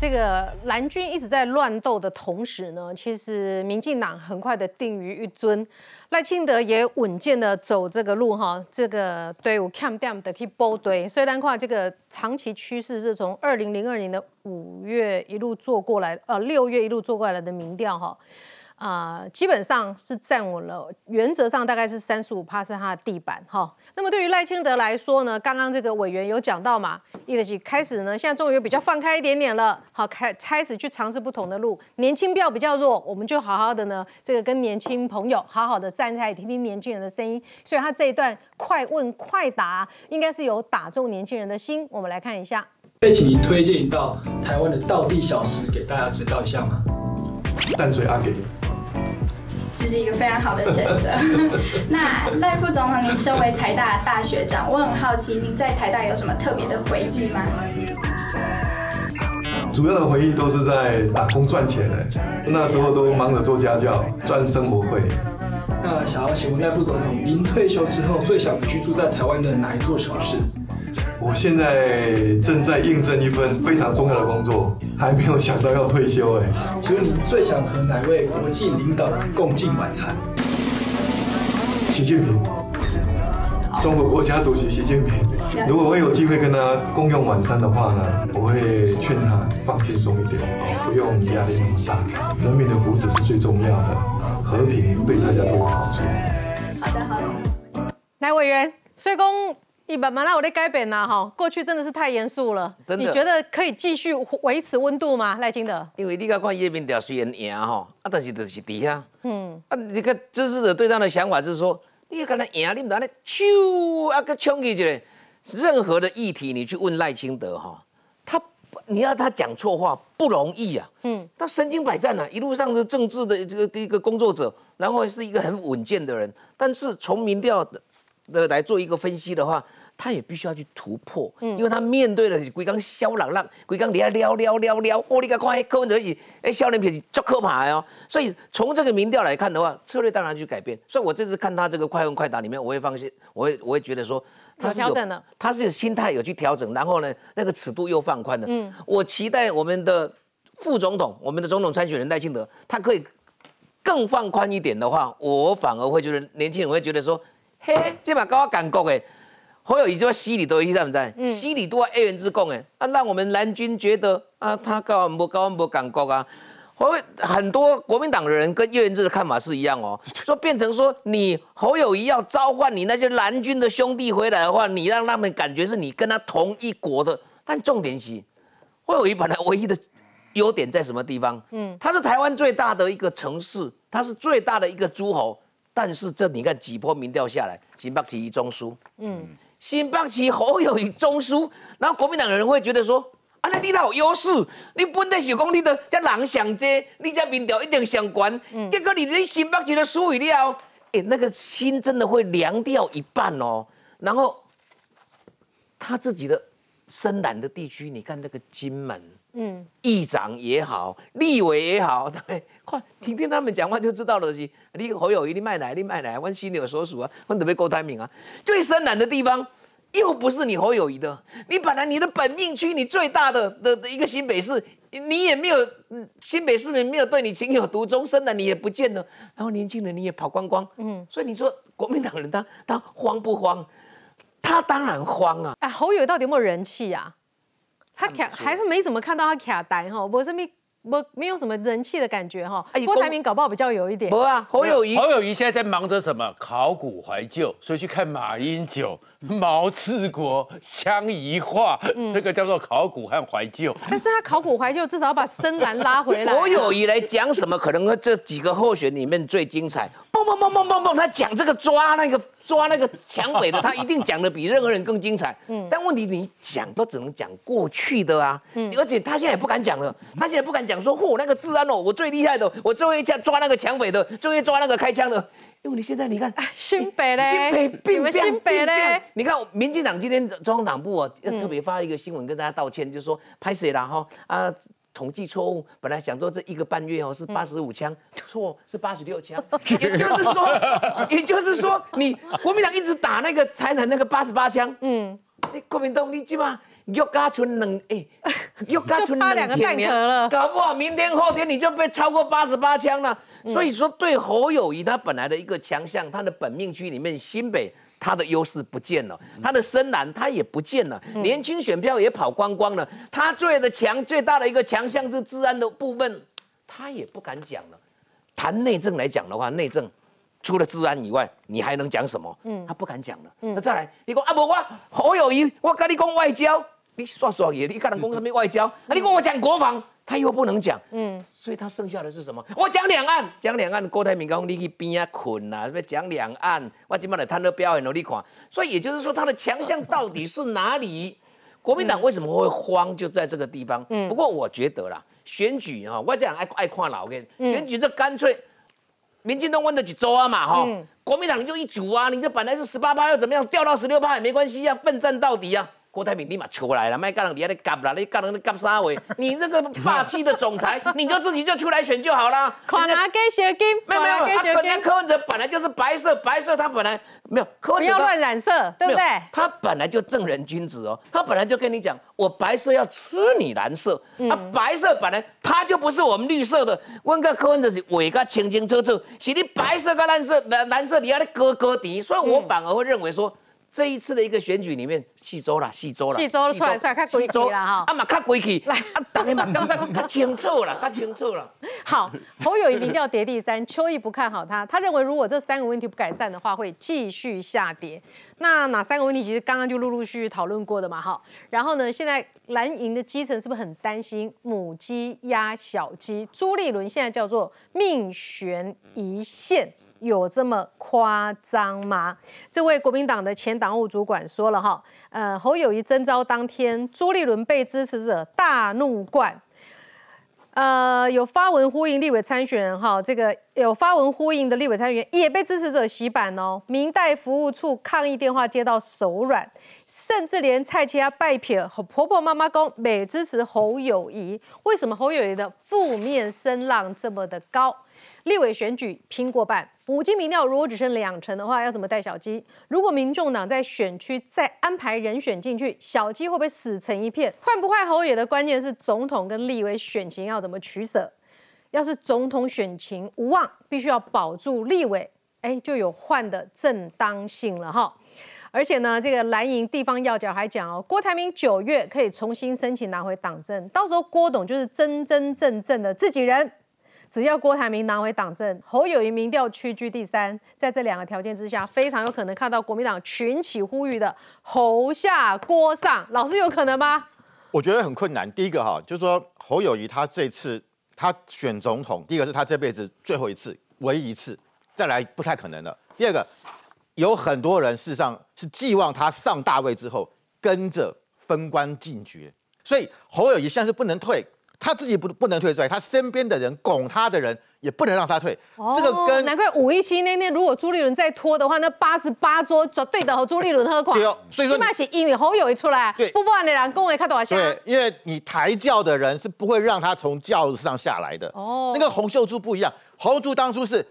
这个蓝军一直在乱斗的同时呢，其实民进党很快的定于一尊，赖清德也稳健的走这个路哈，这个队伍 cam down 的去包堆。虽然话这个长期趋势是从二零零二年的五月一路做过来，呃六月一路做过来的民调哈。啊，基本上是站稳了，原则上大概是三十五趴是它的地板哈。那么对于赖清德来说呢，刚刚这个委员有讲到嘛，一直起开始呢，现在终于比较放开一点点了，好开开始去尝试不同的路。年轻票比较弱，我们就好好的呢，这个跟年轻朋友好好的站在听听年轻人的声音。所以他这一段快问快答，应该是有打中年轻人的心。我们来看一下，可以请您推荐一道台湾的道地小食给大家指导一下吗？淡水阿给。这是一个非常好的选择。那赖副总统，您身为台大大学长，我很好奇，您在台大有什么特别的回忆吗？主要的回忆都是在打工赚钱的，那时候都忙着做家教赚生活费。那想要请问赖副总统，您退休之后最想居住在台湾的哪一座城市？我现在正在应征一份非常重要的工作，还没有想到要退休哎。请问你最想和哪位国际领导人共进晚餐？习近平，中国国家主席习近平。如果我有机会跟他共用晚餐的话呢，我会劝他放轻松一点，不用压力那么大。人民的福祉是最重要的，和平对大家都有好处。好的，好的。来，委员，所以公。你慢慢那我得改变啦，哈，过去真的是太严肃了。真的，你觉得可以继续维持温度吗，赖清德？因为你看看叶明调虽然赢哈，啊，但是就是底下，嗯，啊，你看支持者对他的想法就是说，你看他赢，你唔得咧，咻啊个冲起来，任何的议题你去问赖清德哈，他你要他讲错话不容易啊，嗯，他身经百战啊，一路上是政治的这个一个工作者，然后是一个很稳健的人，但是从民调的的来做一个分析的话。他也必须要去突破，嗯，因为他面对了规刚肖朗朗，规刚底下撩撩撩撩，哦，你个看柯文哲是，哎，肖连平是足可怕哦。所以从这个民调来看的话，策略当然去改变。所以我这次看他这个快问快答里面，我会放心，我会我会觉得说，他是有他是心态有去调整，然后呢，那个尺度又放宽了。嗯，我期待我们的副总统，我们的总统参选人赖清德，他可以更放宽一点的话，我反而会觉得年轻人会觉得说，嘿，这把高我感觉诶。侯友谊就在西里多，你在不在？西里多 A 人之共哎，啊，让我们蓝军觉得啊，他高安不高安不感觉啊。侯很多国民党的人跟叶元之的看法是一样哦，说变成说你侯友谊要召唤你那些蓝军的兄弟回来的话，你让他们感觉是你跟他同一国的。但重点是，侯友谊本来唯一的优点在什么地方？嗯，他是台湾最大的一个城市，他是最大的一个诸侯，但是这你看几波民调下来，新北市一中枢，嗯。新北市侯友谊中枢，然后国民党的人会觉得说：啊，那你有优势，你本来是讲你的叫人上多，你这民调一定上关。结果你你新北市的输了，哎，那个心真的会凉掉一半哦。然后他自己的深蓝的地区，你看那个金门，嗯，议长也好，立委也好，对，快听听他们讲话就知道了。你侯友谊，你卖奶，你卖奶，问心里有所属啊，问特别高台名啊。最深蓝的地方，又不是你侯友谊的。你本来你的本命区，你最大的的的一个新北市，你也没有新北市民没有对你情有独钟，深蓝你也不见了。然后年轻人你也跑光光，嗯。所以你说国民党人他他慌不慌？他当然慌啊。哎，侯友到底有没有人气啊？他卡还是没怎么看到他卡呆哈，我是没。没没有什么人气的感觉哈，郭台铭搞不好比较有一点。不啊，侯友谊，侯友谊现在在忙着什么？考古怀旧，所以去看马英九、毛治国、相宜化，这个叫做考古和怀旧。但是他考古怀旧，至少要把深蓝拉回来。侯友谊来讲什么？可能这几个候选里面最精彩。蹦蹦蹦蹦蹦蹦，他讲这个抓那个。抓那个抢匪的，他一定讲的比任何人更精彩。嗯，但问题你讲都只能讲过去的啊。嗯，而且他现在也不敢讲了，他现在不敢讲说，嚯，那个治安哦，我最厉害的，我最会抓抓那个抢匪的，最会抓那个开枪的。因为你现在你看新北嘞，新北并新北嘞，你看民进党今天中央党部啊，特别发一个新闻跟大家道歉，就是说拍谁了哈啊。统计错误，本来想说这一个半月哦是八十五枪，错是八十六枪，也就是说，也就是说，你国民党一直打那个台南那个八十八枪，嗯，你国民党你起码又加存两哎，岳家村就差两个蛋壳了。搞不好明天后天你就被超过八十八枪了。嗯。所以说，对侯友谊他本来的一个强项，他的本命区里面新北。他的优势不见了，他的深蓝他也不见了，嗯年轻选票也跑光光了。他最的强最大的一个强项是治安的部分，他也不敢讲了。谈内政来讲的话，内政除了治安以外，你还能讲什么？嗯，他不敢讲了。那再来，你讲啊，不我侯友谊，我跟你讲外交，你刷刷也，你跟人讲什么外交？啊，你跟我讲国防，他又不能讲。嗯，所以他剩下的是什么？我讲两岸，讲两岸。郭台铭讲你去边啊捆啊，要讲两岸，我今晚来探讨表演给你看。所以也就是说，他的强项到底是哪里？国民党为什么会慌？就在这个地方。嗯，不过我觉得啦，选举哈，我这样爱爱看老跟选举，这干脆民进党问的几周啊嘛哈，国民党你就一组啊，你这本来是十八趴又怎么样，掉到十六趴也没关系啊，奋战到底啊。郭台铭立马出来了，卖干人底下在干啦，你干人在干啥位？你那个霸气的总裁，你就自己就出来选就好了。看哪给小金，没有没有，他人家小金，柯文哲本来就是白色，白色他本来没有柯文哲不要乱染色，对不对？他本来就正人君子哦，他本来就跟你讲，我白色要吃你蓝色，嗯啊，白色本来他就不是我们绿色的，问个柯文哲是画个清清楚楚，是你白色跟蓝色蓝蓝色你要来割割敌，所以我反而会认为说。这一次的一个选举里面，细周啦，细周啦，四周出来出来较规矩啦哈啊嘛较规矩，啊，大家嘛刚刚较清楚啦，较清楚啦。好，侯友谊民调跌第三，邱毅不看好他，他认为如果这三个问题不改善的话，会继续下跌。那哪三个问题？其实刚刚就陆陆续续讨论过的嘛，哈。然后呢，现在蓝营的基层是不是很担心母鸡压小鸡？朱立伦现在叫做命悬一线。有这么夸张吗？这位国民党的前党务主管说了哈，呃，侯友谊征召当天，朱立伦被支持者大怒灌，呃，有发文呼应立委参选人哈，这个有发文呼应的立委参选人也被支持者洗版哦。明代服务处抗议电话接到手软，甚至连蔡其他拜撇和婆婆妈妈公美支持侯友谊。为什么侯友谊的负面声浪这么的高？立委选举拼过半，五金民调如果只剩两成的话，要怎么带小鸡？如果民众党在选区再安排人选进去，小鸡会不会死成一片？换不换侯友的关键是总统跟立委选情要怎么取舍？要是总统选情无望，必须要保住立委，哎，就有换的正当性了哈。而且呢，这个蓝营地方要角还讲哦，郭台铭九月可以重新申请拿回党证，到时候郭董就是真真正正的自己人。只要郭台铭拿回党政，侯友谊民调屈居第三，在这两个条件之下，非常有可能看到国民党群起呼吁的侯下郭上。老师有可能吗？我觉得很困难。第一个哈，就是说侯友谊他这次他选总统，第一个是他这辈子最后一次，唯一一次，再来不太可能了。第二个，有很多人事实上是寄望他上大位之后跟着封官进爵，所以侯友谊现在是不能退。他自己不不能退出来，他身边的人拱他的人也不能让他退。这个跟哦难怪五一七那天，如果朱立伦再拖的话，那八十八桌绝对的和朱立伦喝垮。对哦所以说你起码是因为侯友一出来，对不不然的人恭维看多少下。对，因为你抬轿的人是不会让他从轿子上下来的。哦哦，那个洪秀柱不一样，洪秀柱当初是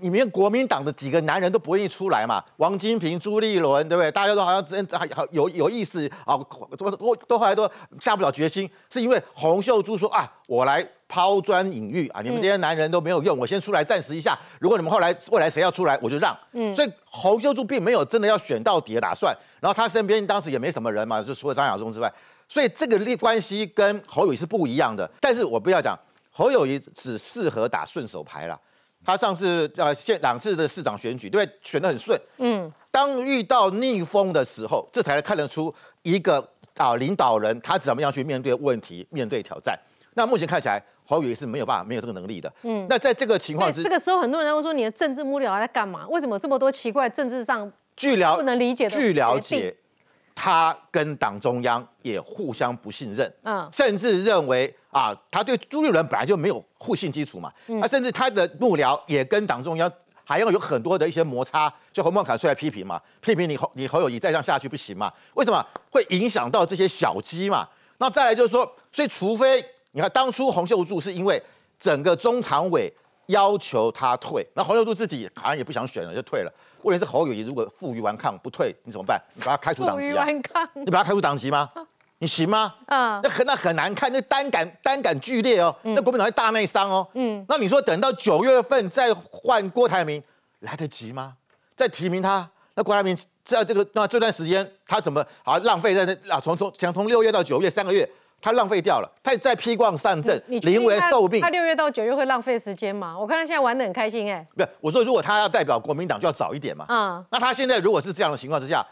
里面国民党的几个男人都不愿意出来嘛，王金平、朱立伦，对不对？大家都好像真还好有有意思啊，都都都后来都下不了决心，是因为洪秀柱说啊，我来抛砖引玉啊，你们这些男人都没有用，我先出来暂时一下，如果你们后来未来谁要出来，我就让。嗯，所以洪秀柱并没有真的要选到底的打算，然后他身边当时也没什么人嘛，就除了张亚中之外，所以这个利关系跟侯友谊是不一样的。但是我不要讲，侯友谊只适合打顺手牌啦。他上次呃县两次的市长选举，对不对？选得很顺。嗯，当遇到逆风的时候，这才看得出一个啊领导人他怎么样去面对问题、面对挑战。那目前看起来，侯友谊是没有办法、没有这个能力的。嗯，那在这个情况之这个时候，很多人会说你的政治幕僚在干嘛？为什么有这么多奇怪政治上据了不能理解的据了解，他跟党中央也互相不信任，嗯嗯，甚至认为啊，他对朱立伦本来就没有互信基础嘛，嗯他甚至他的幕僚也跟党中央还要有很多的一些摩擦，就侯孟凯出来批评嘛，批评你侯你侯友谊再这样下去不行嘛？为什么会影响到这些小鸡嘛？那再来就是说，所以除非你看当初洪秀柱是因为整个中常委要求他退，那洪秀柱自己好像也不想选了，就退了。问题是侯友谊如果负隅顽抗不退，你怎么办？你把他开除党籍啊？你把他开除党籍吗？你行吗？嗯那很那很难看，那单杆单杆剧烈哦，那国民党会大内伤哦。嗯，那你说等到九月份再换郭台铭，来得及吗？再提名他，那郭台铭在这个那这段时间他怎么啊浪费在那啊从从想从六月到九月三个月，他浪费掉了，他再披挂上阵，临危他受命他。六月到九月会浪费时间吗？我看他现在玩的很开心哎、不是，我说如果他要代表国民党，就要早一点嘛。嗯那他现在如果是这样的情况之下，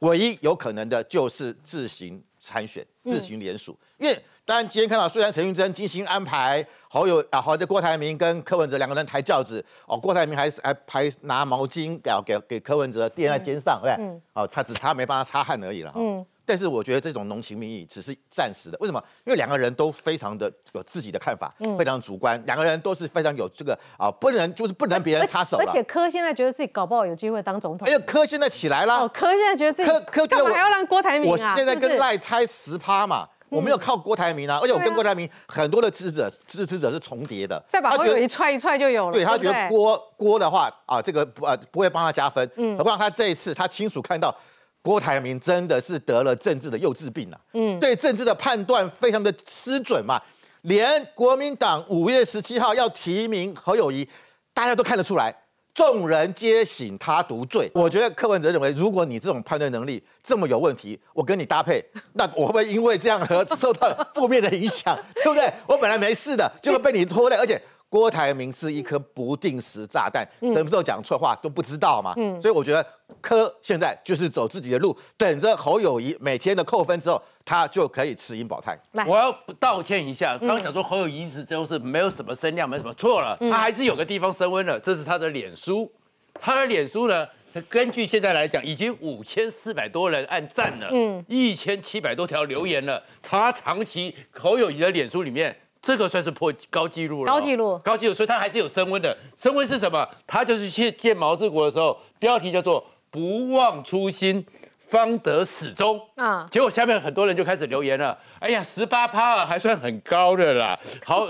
唯一有可能的就是自行参选、自行联署。因为当然今天看到，虽然陈玉珍精心安排好友啊，好的郭台铭跟柯文哲两个人抬轿子，哦，郭台铭还还还拿毛巾给给给柯文哲垫在肩上，对不对？哦，他只差没帮他擦汗而已了。嗯。但是我觉得这种浓情蜜意只是暂时的，为什么？因为两个人都非常的有自己的看法，非常主观，两个人都是非常有这个啊，不能就是不能别人插手。而且柯现在觉得自己搞不好有机会当总统。哎呦，柯现在起来了。柯现在觉得自己柯柯干嘛还要让郭台铭我？现在跟赖差十趴嘛，我没有靠郭台铭啊，而且我跟郭台铭很多的支持者支持者是重叠的。再把他觉得侯友谊踹一踹就有了。对他觉得郭郭的话啊，这个不呃不会帮他加分，嗯何况他这一次他清楚看到郭台铭真的是得了政治的幼稚病啊，嗯，对政治的判断非常的失准嘛，连国民党五月十七号要提名侯友谊，大家都看得出来。众人皆醒他独醉。我觉得柯文哲认为，如果你这种判断能力这么有问题，我跟你搭配，那我会不会因为这样而受到负面的影响？对不对？我本来没事的，结果被你拖累，而且郭台铭是一颗不定时炸弹，什么时候讲错话都不知道嘛。所以我觉得柯现在就是走自己的路，等着侯友谊每天的扣分之后，他就可以持盈保泰。我要道歉一下，刚刚讲说侯友谊是就是没有什么声量，没什么错了，他还是有个地方升温了，这是他的脸书，他的脸书呢，根据现在来讲，已经五千四百多人按赞了，嗯，一千七百多条留言了，他长期侯友谊的脸书里面。这个算是破高纪录了哦，高纪录高纪录，所以它还是有升温的。升温是什么？他就是去见毛治国的时候，标题叫做“不忘初心，方得始终”。啊结果下面很多人就开始留言了，哎呀，十八趴还算很高的啦，好，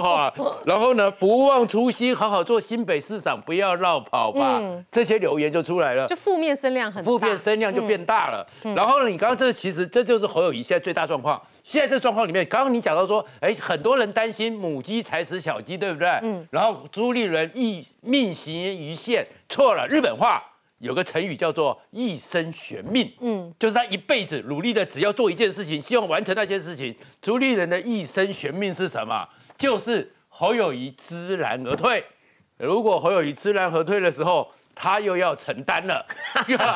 啊，然后呢，不忘初心，好好做新北市长，不要绕跑吧，这些留言就出来了就。负面声量很大。负面声量就变大了。然后呢，你刚刚这个其实这就是侯友谊现在最大状况。现在这个状况里面，刚刚你讲到说，哎，很多人担心母鸡踩死小鸡，对不对？嗯。然后朱立伦一命行于线，错了，日本话。有个成语叫做“一生悬命”，嗯，就是他一辈子努力的，只要做一件事情，希望完成那件事情。朱立伦的一生悬命是什么？就是侯友谊知难而退。如果侯友谊知难而退的时候，他又要承担了，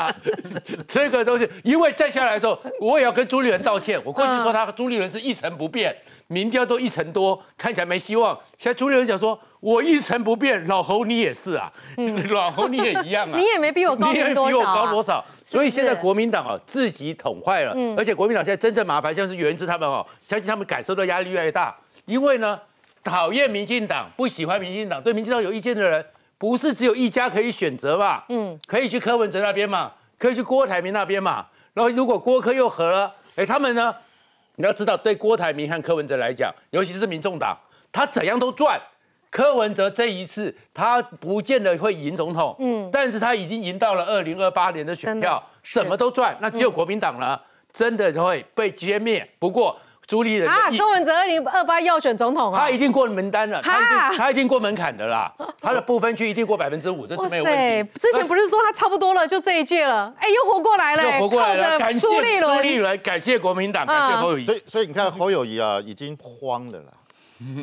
这个东西，因为再下来的时候，我也要跟朱立伦道歉。我过去说他朱立伦是一成不变，民调都一成多，看起来没希望。现在朱立伦讲说，我一成不变，老侯你也是啊，老侯你也一样啊，你也没比我高你也比明多少、我啊，高多少？所以现在国民党啊自己捅坏了，而且国民党现在真正麻烦，像是袁之他们哦，相信他们感受到压力越来越大，因为呢，讨厌民进党、不喜欢民进党、对民进党有意见的人，不是只有一家可以选择嘛？嗯，可以去柯文哲那边嘛，可以去郭台铭那边嘛。然后如果郭柯又合了，哎，他们呢？你要知道，对郭台铭和柯文哲来讲，尤其是民众党，他怎样都赚。柯文哲这一次，他不见得会赢总统，嗯，但是他已经赢到了二零二八年的选票，什么都赚。那只有国民党呢，真的会被歼灭。不过朱立伦啊，意柯文哲二零二八要选总统啊他！一定过门单了，他一定他一定过门槛的啦，他的不分区一定过百分之五，这是没有问题。之前不是说他差不多了，就这一届了，哎，又活过来了，又活过来了，感谢朱立伦，朱立伦，感谢国民党，感谢侯友谊所。以，所以你看侯友谊啊，已经慌了啦，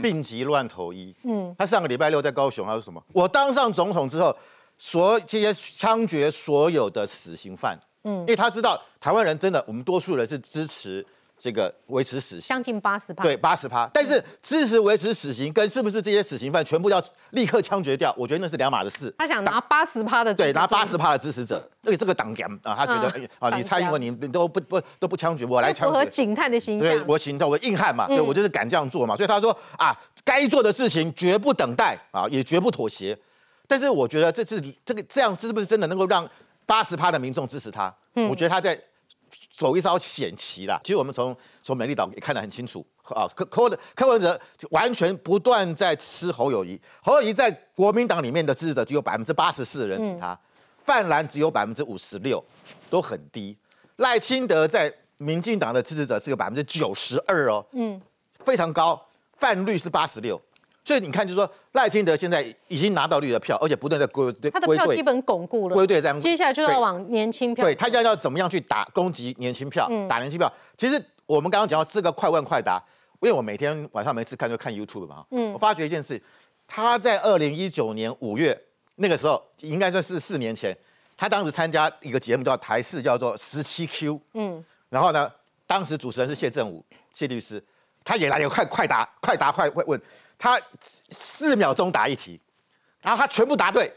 病急乱投医。嗯，他上个礼拜六在高雄，他说什么？我当上总统之后，所这些枪决所有的死刑犯。嗯，因为他知道台湾人真的，我们多数人是支持这个维持死刑。将近八十趴，对，八十趴，但是支持维持死刑跟是不是这些死刑犯全部要立刻枪决掉，我觉得那是两码的事。他想拿八十趴的对，拿八十趴的支持者，那个这个党员啊，他觉得、啊，你蔡英文你你都不不都不枪决，我来枪决。符合警探的形对象。我行动，我硬汉嗯嘛，对我就是敢这样做嘛，所以他说啊，该做的事情绝不等待啊，也绝不妥协。但是我觉得这次这个这样是不是真的能够让八十趴的民众支持他？嗯我觉得他在走一招险棋啦。其实我们从从美丽岛也看得很清楚。啊，柯柯的柯文哲完全不断在吃侯友谊，侯友谊在国民党里面的支持者只有百分之八十四的人挺他，泛蓝只有百分之五十六，都很低。赖清德在民进党的支持者只有百分之九十二哦，嗯，非常高，泛绿是八十六，所以你看，就是说赖清德现在已经拿到绿的票，而且不断在归队他的票基本巩固了，归队这样，接下来就要往年轻票。对他要要怎么样去打攻击年轻票，打年轻票。其实我们刚刚讲到这个快问快答，因为我每天晚上没事看就看 YouTube 嘛，我发觉一件事，他在二零一九年五月那个时候，应该算是四年前，他当时参加一个节目叫台视，叫做十七 Q，嗯，然后呢，当时主持人是谢振武谢律师，他也来了快快答快答快问，他四秒钟答一题，然后他全部答对。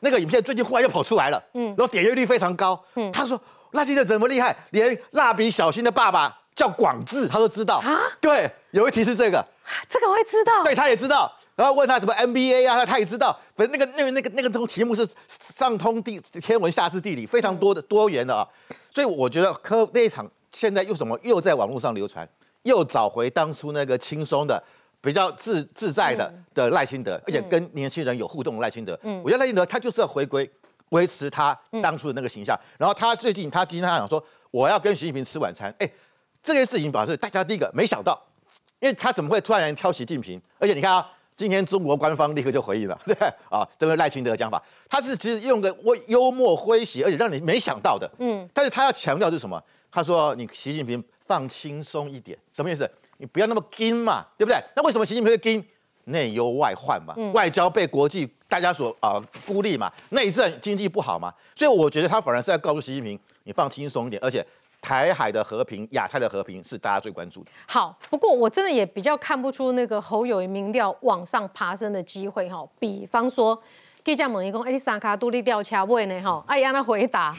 那个影片最近忽然又跑出来了，嗯，然后点阅率非常高。嗯，他说那记者怎么厉害，连蜡笔小新的爸爸叫广志，他都知道啊。对，有一题是这个，这个我也知道。对，他也知道。然后问他什么 NBA 啊，他他也知道。反正那个那个那个那个东题目是上通地天文下知地理，非常多的多元的啊。所以我觉得科那一场现在又什么又在网络上流传，又找回当初那个轻松的。比较自自在的的赖清德，而且跟年轻人有互动的赖清德，嗯我觉得赖清德他就是要回归维持他当初的那个形象。然后他最近他今天他讲说，我要跟习近平吃晚餐。哎，这件事情表示大家第一个没想到，因为他怎么会突然挑习近平？而且你看啊，今天中国官方立刻就回应了，对 啊，这个赖清德的讲法，他是其实用个幽默诙谐，而且让你没想到的。嗯，但是他要强调是什么？他说你习近平放轻松一点，什么意思？你不要那么紧嘛，对不对？那为什么习近平会紧？内忧外患嘛，外交被国际大家所啊孤立嘛，内政经济不好嘛，所以我觉得他反而是在告诉习近平，你放轻松一点，而且台海的和平、亚太的和平是大家最关注的。好，不过我真的也比较看不出那个侯友谊民调往上爬升的机会哈。比方说，记者问伊讲，哎，你三卡独立调查位呢？哈，哎，让他回答。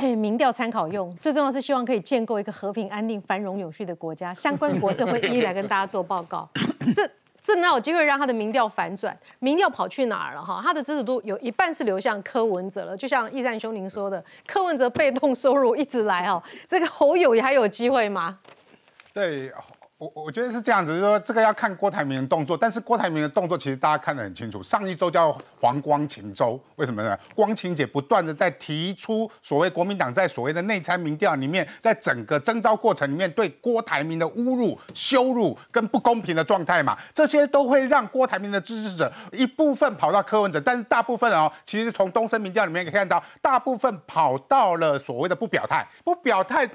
哎，民调参考用，最重要是希望可以建构一个和平、安定、繁荣、有序的国家。相关国政会一一来跟大家做报告。这这哪有机会让他的民调反转？民调跑去哪儿了？哈，他的支持度有一半是流向柯文哲了。就像易善兄您说的，柯文哲被动收入一直来哈，这个侯友也还有机会吗？对。我我觉得是这样子，就是说这个要看郭台铭的动作，但是郭台铭的动作其实大家看得很清楚。上一周叫黄光芹周，为什么呢？光芹姐不断的在提出所谓国民党在所谓的内参民调里面，在整个征召过程里面对郭台铭的侮辱、羞辱跟不公平的状态嘛，这些都会让郭台铭的支持者一部分跑到柯文哲，但是大部分哦，其实从东森民调里面可以看到，大部分跑到了所谓的不表态，不表态。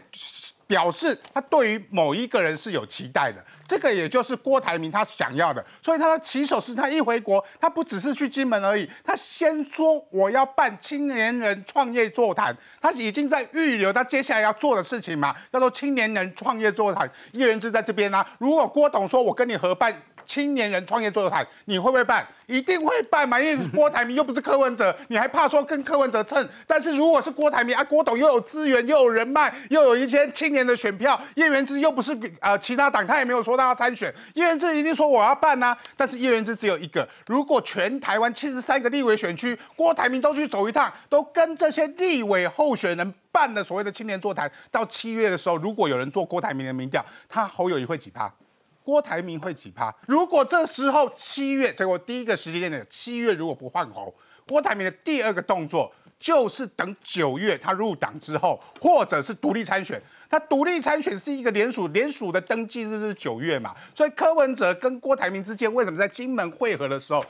表示他对于某一个人是有期待的，这个也就是郭台铭他想要的，所以他的起手是他一回国，他不只是去金门而已，他先说我要办青年人创业座谈，他已经在预留他接下来要做的事情嘛，叫做青年人创业座谈。叶元之在这边呢，如果郭董说我跟你合办。青年人创业座谈，你会不会办？一定会办嘛，因为郭台铭又不是柯文哲，你还怕说跟柯文哲蹭？但是如果是郭台铭啊，郭董又有资源，又有人脉，又有一些青年的选票，叶元之又不是呃其他党，他也没有说他要参选，叶元之一定说我要办呐。但是叶元之只有一个，如果全台湾七十三个立委选区，郭台铭都去走一趟，都跟这些立委候选人办了所谓的青年座谈，到七月的时候，如果有人做郭台铭的民调，他侯友谊会几趴？郭台铭会几趴？如果这时候七月，结果第一个时间点七月如果不换猴，郭台铭的第二个动作就是等九月他入党之后，或者是独立参选。他独立参选是一个联署，联署的登记日是九月嘛？所以柯文哲跟郭台铭之间为什么在金门会合的时候，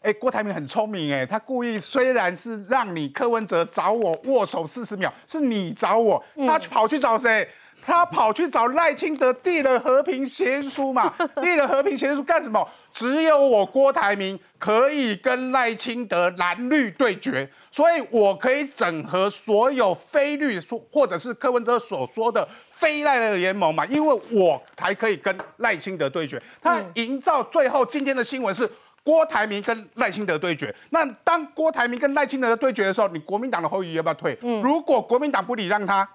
哎，郭台铭很聪明哎，他故意虽然是让你柯文哲找我握手四十秒，是你找我，他跑去找谁？他跑去找赖清德递了和平协议书嘛？递了和平协议书干什么？只有我郭台铭可以跟赖清德蓝绿对决，所以我可以整合所有非绿说或者是柯文哲所说的非赖的联盟嘛？因为我才可以跟赖清德对决。他营造最后今天的新闻是郭台铭跟赖清德对决。那当郭台铭跟赖清德的对决的时候，你国民党的后裔要不要退？如果国民党不礼让他。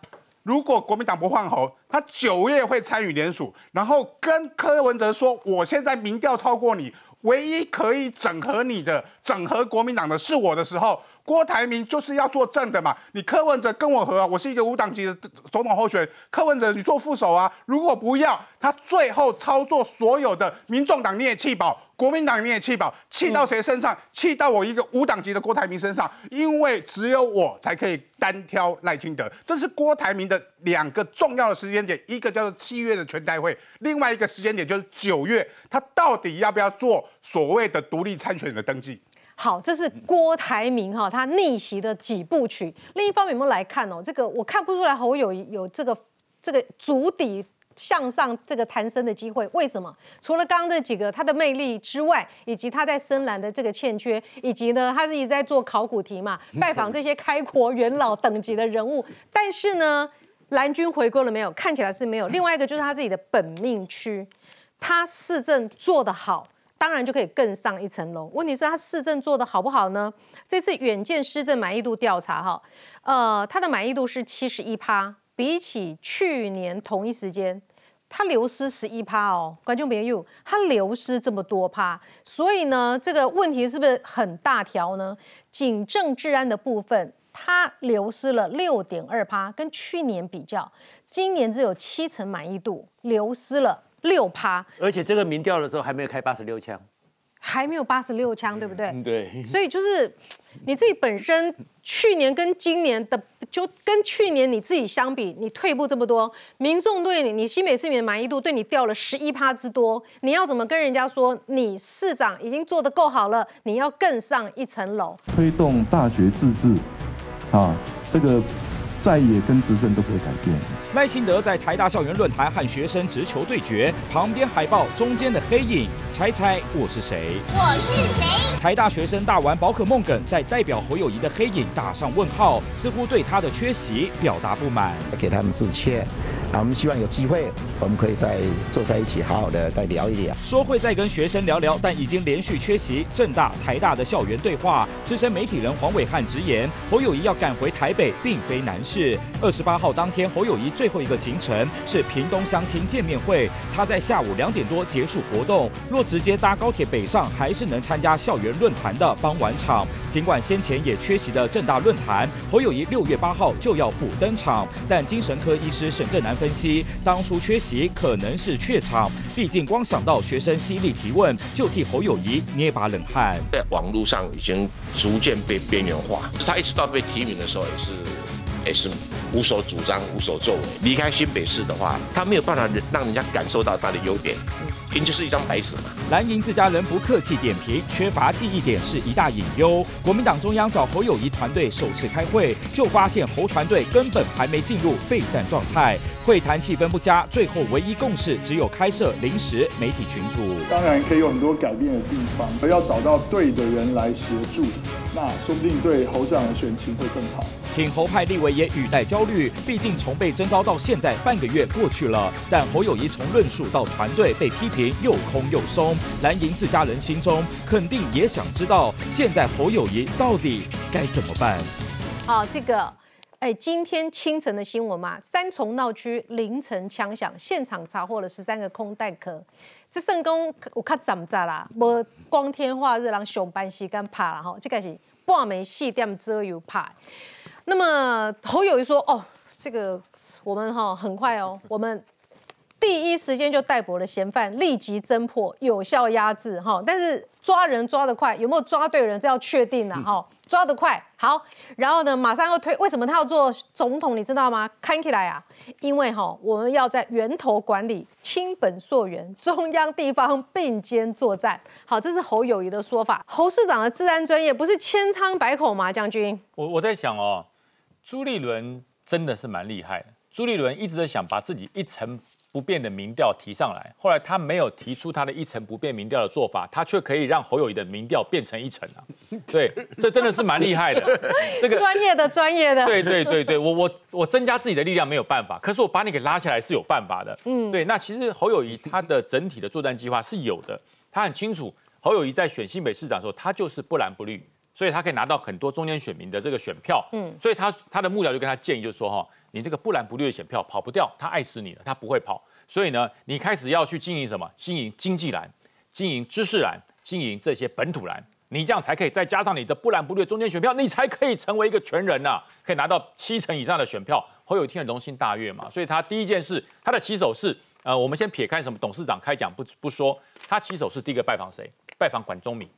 如果国民党不换候，他九月会参与联署，然后跟柯文哲说：“我现在民调超过你，唯一可以整合你的、整合国民党的是我的时候，郭台铭就是要做正的嘛。你柯文哲跟我合，我是一个无党籍的总统候选人，柯文哲你做副手啊。如果不要，他最后操作所有的民众党你也弃保。”国民党你也气饱，气到谁身上？气到我一个无党籍的郭台铭身上，因为只有我才可以单挑赖清德，这是郭台铭的两个重要的时间点，一个叫做七月的全代会，另外一个时间点就是九月，他到底要不要做所谓的独立参选的登记？好，这是郭台铭哈，他逆袭的几部曲。另一方面，我们来看哦，这个我看不出来侯友有这个这个足底向上这个弹升的机会。为什么？除了刚刚这几个他的魅力之外，以及他在深蓝的这个欠缺，以及呢，他是一直在做考古题嘛，拜访这些开国元老等级的人物。但是呢，蓝军回归了没有？看起来是没有。另外一个就是他自己的本命区，他市政做得好。当然就可以更上一层楼。问题是，他市政做的好不好呢？这次远见施政满意度调查，哈，呃，他的满意度是七十一趴，比起去年同一时间，他流失十一趴哦。观众朋友，他流失这么多趴，所以呢，这个问题是不是很大条呢？警政治安的部分，它流失了六点二趴，跟去年比较，今年只有七成满意度，流失了。六趴，而且这个民调的时候还没有开八十六枪，还没有八十六枪，对不对？对。所以就是你自己本身去年跟今年的，就跟去年你自己相比，你退步这么多，民众对你，你新北市民的满意度对你掉了十一趴之多，你要怎么跟人家说你市长已经做得够好了？你要更上一层楼，推动大学自治，啊，这个再也跟执政都不会改变。赖清德在台大校园论坛和学生直球对决，旁边海报中间的黑影，猜猜我是谁？我是谁？台大学生大玩宝可梦梗，在代表侯友谊的黑影打上问号，似乎对他的缺席表达不满，给他们致歉。啊，我们希望有机会，我们可以再坐在一起，好好的再聊一聊。说会再跟学生聊聊，但已经连续缺席正大、台大的校园对话。资深媒体人黄伟汉直言，侯友谊要赶回台北，并非难事。二十八号当天，侯友谊。最后一个行程是屏东乡亲见面会，他在下午两点多结束活动。若直接搭高铁北上，还是能参加校园论坛的傍晚场。尽管先前也缺席的正大论坛，侯友谊六月八号就要补登场，但精神科医师沈正南分析，当初缺席可能是怯场，毕竟光想到学生犀利提问，就替侯友谊捏把冷汗。在网络上已经逐渐被边缘化，他一直到被提名的时候也是。也是无所主张、无所作为。离开新北市的话，他没有办法让人家感受到他的优点，凭就是一张白纸嘛。蓝营自家人不客气点评，缺乏记忆点是一大隐忧。国民党中央找侯友谊团队首次开会，就发现侯团队根本还没进入备战状态，会谈气氛不佳。最后唯一共识只有开设临时媒体群组。当然可以有很多改变的地方，而要找到对的人来协助，那说不定对侯长的选情会更好。挺侯派立委也语带焦虑，毕竟从被征召到现在半个月过去了，但侯友谊从论述到团队被批评又空又松，蓝营自家人心中肯定也想知道，现在侯友谊到底该怎么办？好，这个，哎，今天清晨的新闻嘛，三重闹区凌晨枪响，现场查获了十三个空弹壳，这圣公我看怎么着啦？无光天化日，让上班时间拍啦哈，这个是半暝四点左右拍。那么侯友谊说：“哦，这个我们哈很快哦，我们第一时间就逮捕了嫌犯，立即侦破，有效压制哈。但是抓人抓得快，有没有抓对人，这要确定了哈。抓得快，好，然后呢，马上要推。为什么他要做总统？你知道吗？看起来啊，因为哈，我们要在源头管理，亲本溯源，中央地方并肩作战。好，这是侯友谊的说法。侯市长的治安专业不是千疮百孔吗？将军，我我在想哦。”朱立伦真的是蛮厉害的。朱立伦一直在想把自己一层不变的民调提上来，后来他没有提出他的一成不变民调的做法，他却可以让侯友谊的民调变成一成啊！对，这真的是蛮厉害的。这个专业的专业的。对对对对，我我我增加自己的力量没有办法，可是我把你给拉下来是有办法的。嗯，对。那其实侯友谊他的整体的作战计划是有的，他很清楚侯友谊在选新北市长的时候，他就是不蓝不绿。所以他可以拿到很多中间选民的这个选票，嗯，所以他他的幕僚就跟他建议，就是说哈，你这个不蓝不绿的选票跑不掉，他爱死你了，他不会跑。所以呢，你开始要去经营什么？经营经济蓝，经营知识蓝，经营这些本土蓝，你这样才可以再加上你的不蓝不绿中间选票，你才可以成为一个全人呐，可以拿到七成以上的选票，会有一天的龙心大悦嘛。所以他第一件事，他的起手是，呃，我们先撇开什么董事长开讲不不说，他起手是第一个拜访谁？拜访管中闵，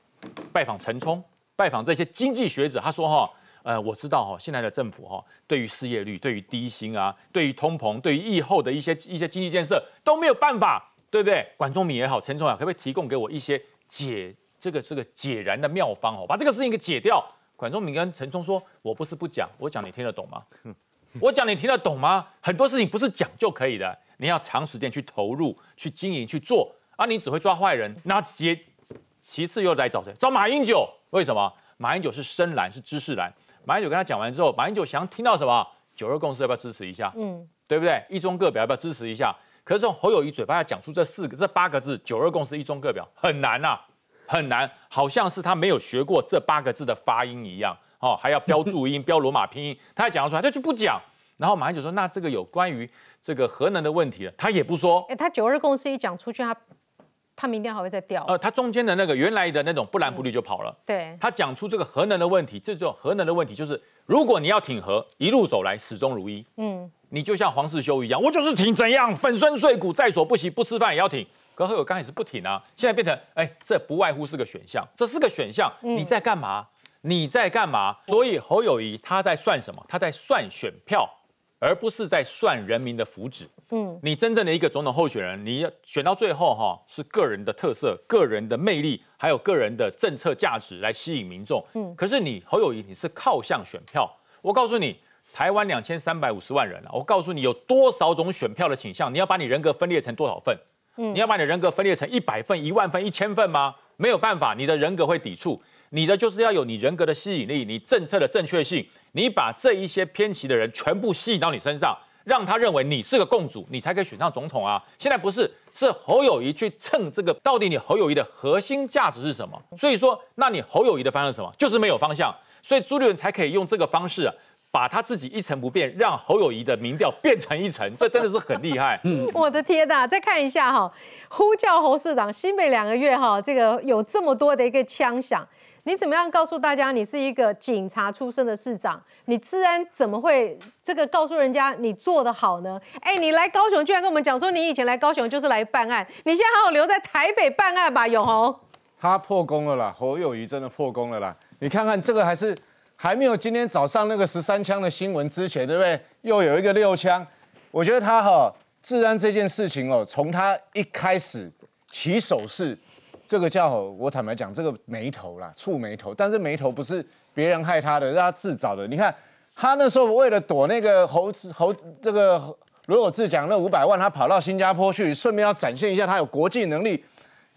拜访陈冲，拜访这些经济学者，他说哈。呃，我知道哈，现在的政府哈，对于失业率、对于低薪啊、对于通膨、对于疫后的一些一些经济建设都没有办法，对不对？管中闵也好，陈冲啊，可不可以提供给我一些解这个这个解燃的妙方哦，把这个事情给解掉？管中闵跟陈冲说：“我不是不讲，我讲你听得懂吗？我讲你听得懂吗？很多事情不是讲就可以的，你要长时间去投入、去经营、去做啊！你只会抓坏人，那其其次又来找谁？找马英九？为什么？马英九是深蓝，是知识蓝。”马英九跟他讲完之后，马英九想听到什么？九二共识要不要支持一下？嗯，对不对？一中各表要不要支持一下？可是从侯友谊嘴巴要讲出这四个、这八个字“九二共识，一中各表”很难呐，很难，好像是他没有学过这八个字的发音一样哦，还要标注音、标罗马拼音，他还讲得出来，他就不讲。然后马英九说：“那这个有关于这个核能的问题，他也不说。”哎，他九二共识一讲出去，他。他明天还会再掉。呃，他中间的那个原来的那种不蓝不绿就跑了。对，他讲出这个核能的问题，这种核能的问题就是，如果你要挺核，一路走来始终如一。嗯，你就像黄世修一样，我就是挺怎样粉身碎骨在所不惜，不吃饭也要挺。可何友刚开始不挺啊，现在变成哎，这不外乎是个选项，这是个选项。你在干嘛？你在干嘛？所以侯友谊他在算什么？他在算选票。而不是在算人民的福祉。嗯，你真正的一个总统候选人，你要选到最后哈，是个人的特色、个人的魅力，还有个人的政策价值来吸引民众。嗯，可是你侯友谊，你是靠向选票。我告诉你，台湾两千三百五十万人了，我告诉你有多少种选票的倾向？你要把你人格分裂成多少份？嗯，你要把你人格分裂成一百份、一万份、一千份吗？没有办法，你的人格会抵触。你的就是要有你人格的吸引力，你政策的正确性，你把这一些偏激的人全部吸引到你身上，让他认为你是个共主，你才可以选上总统啊！现在不是，是侯友谊去蹭这个，到底你侯友谊的核心价值是什么？所以说，那你侯友谊的方向是什么？就是没有方向，所以朱立伦才可以用这个方式啊，把他自己一成不变，让侯友谊的民调变成一成，这真的是很厉害。嗯，我的天哪！再看一下哈，呼叫侯市长，新北两个月哈，这个有这么多的一个枪响。你怎么样告诉大家你是一个警察出身的市长？你治安怎么会这个告诉人家你做的好呢？哎，你来高雄居然跟我们讲说你以前来高雄就是来办案，你现在好好留在台北办案吧，永红。他破功了啦，侯友谊真的破功了啦。你看看这个还是还没有今天早上那个十三枪的新闻之前，对不对？又有一个六枪，我觉得他哈治安这件事情哦，从他一开始起手是。这个叫我坦白讲，这个眉头啦，触眉头，但是眉头不是别人害他的，是他自找的。你看他那时候为了躲那个猴子猴这个罗有志讲那五百万，他跑到新加坡去，顺便要展现一下他有国际能力，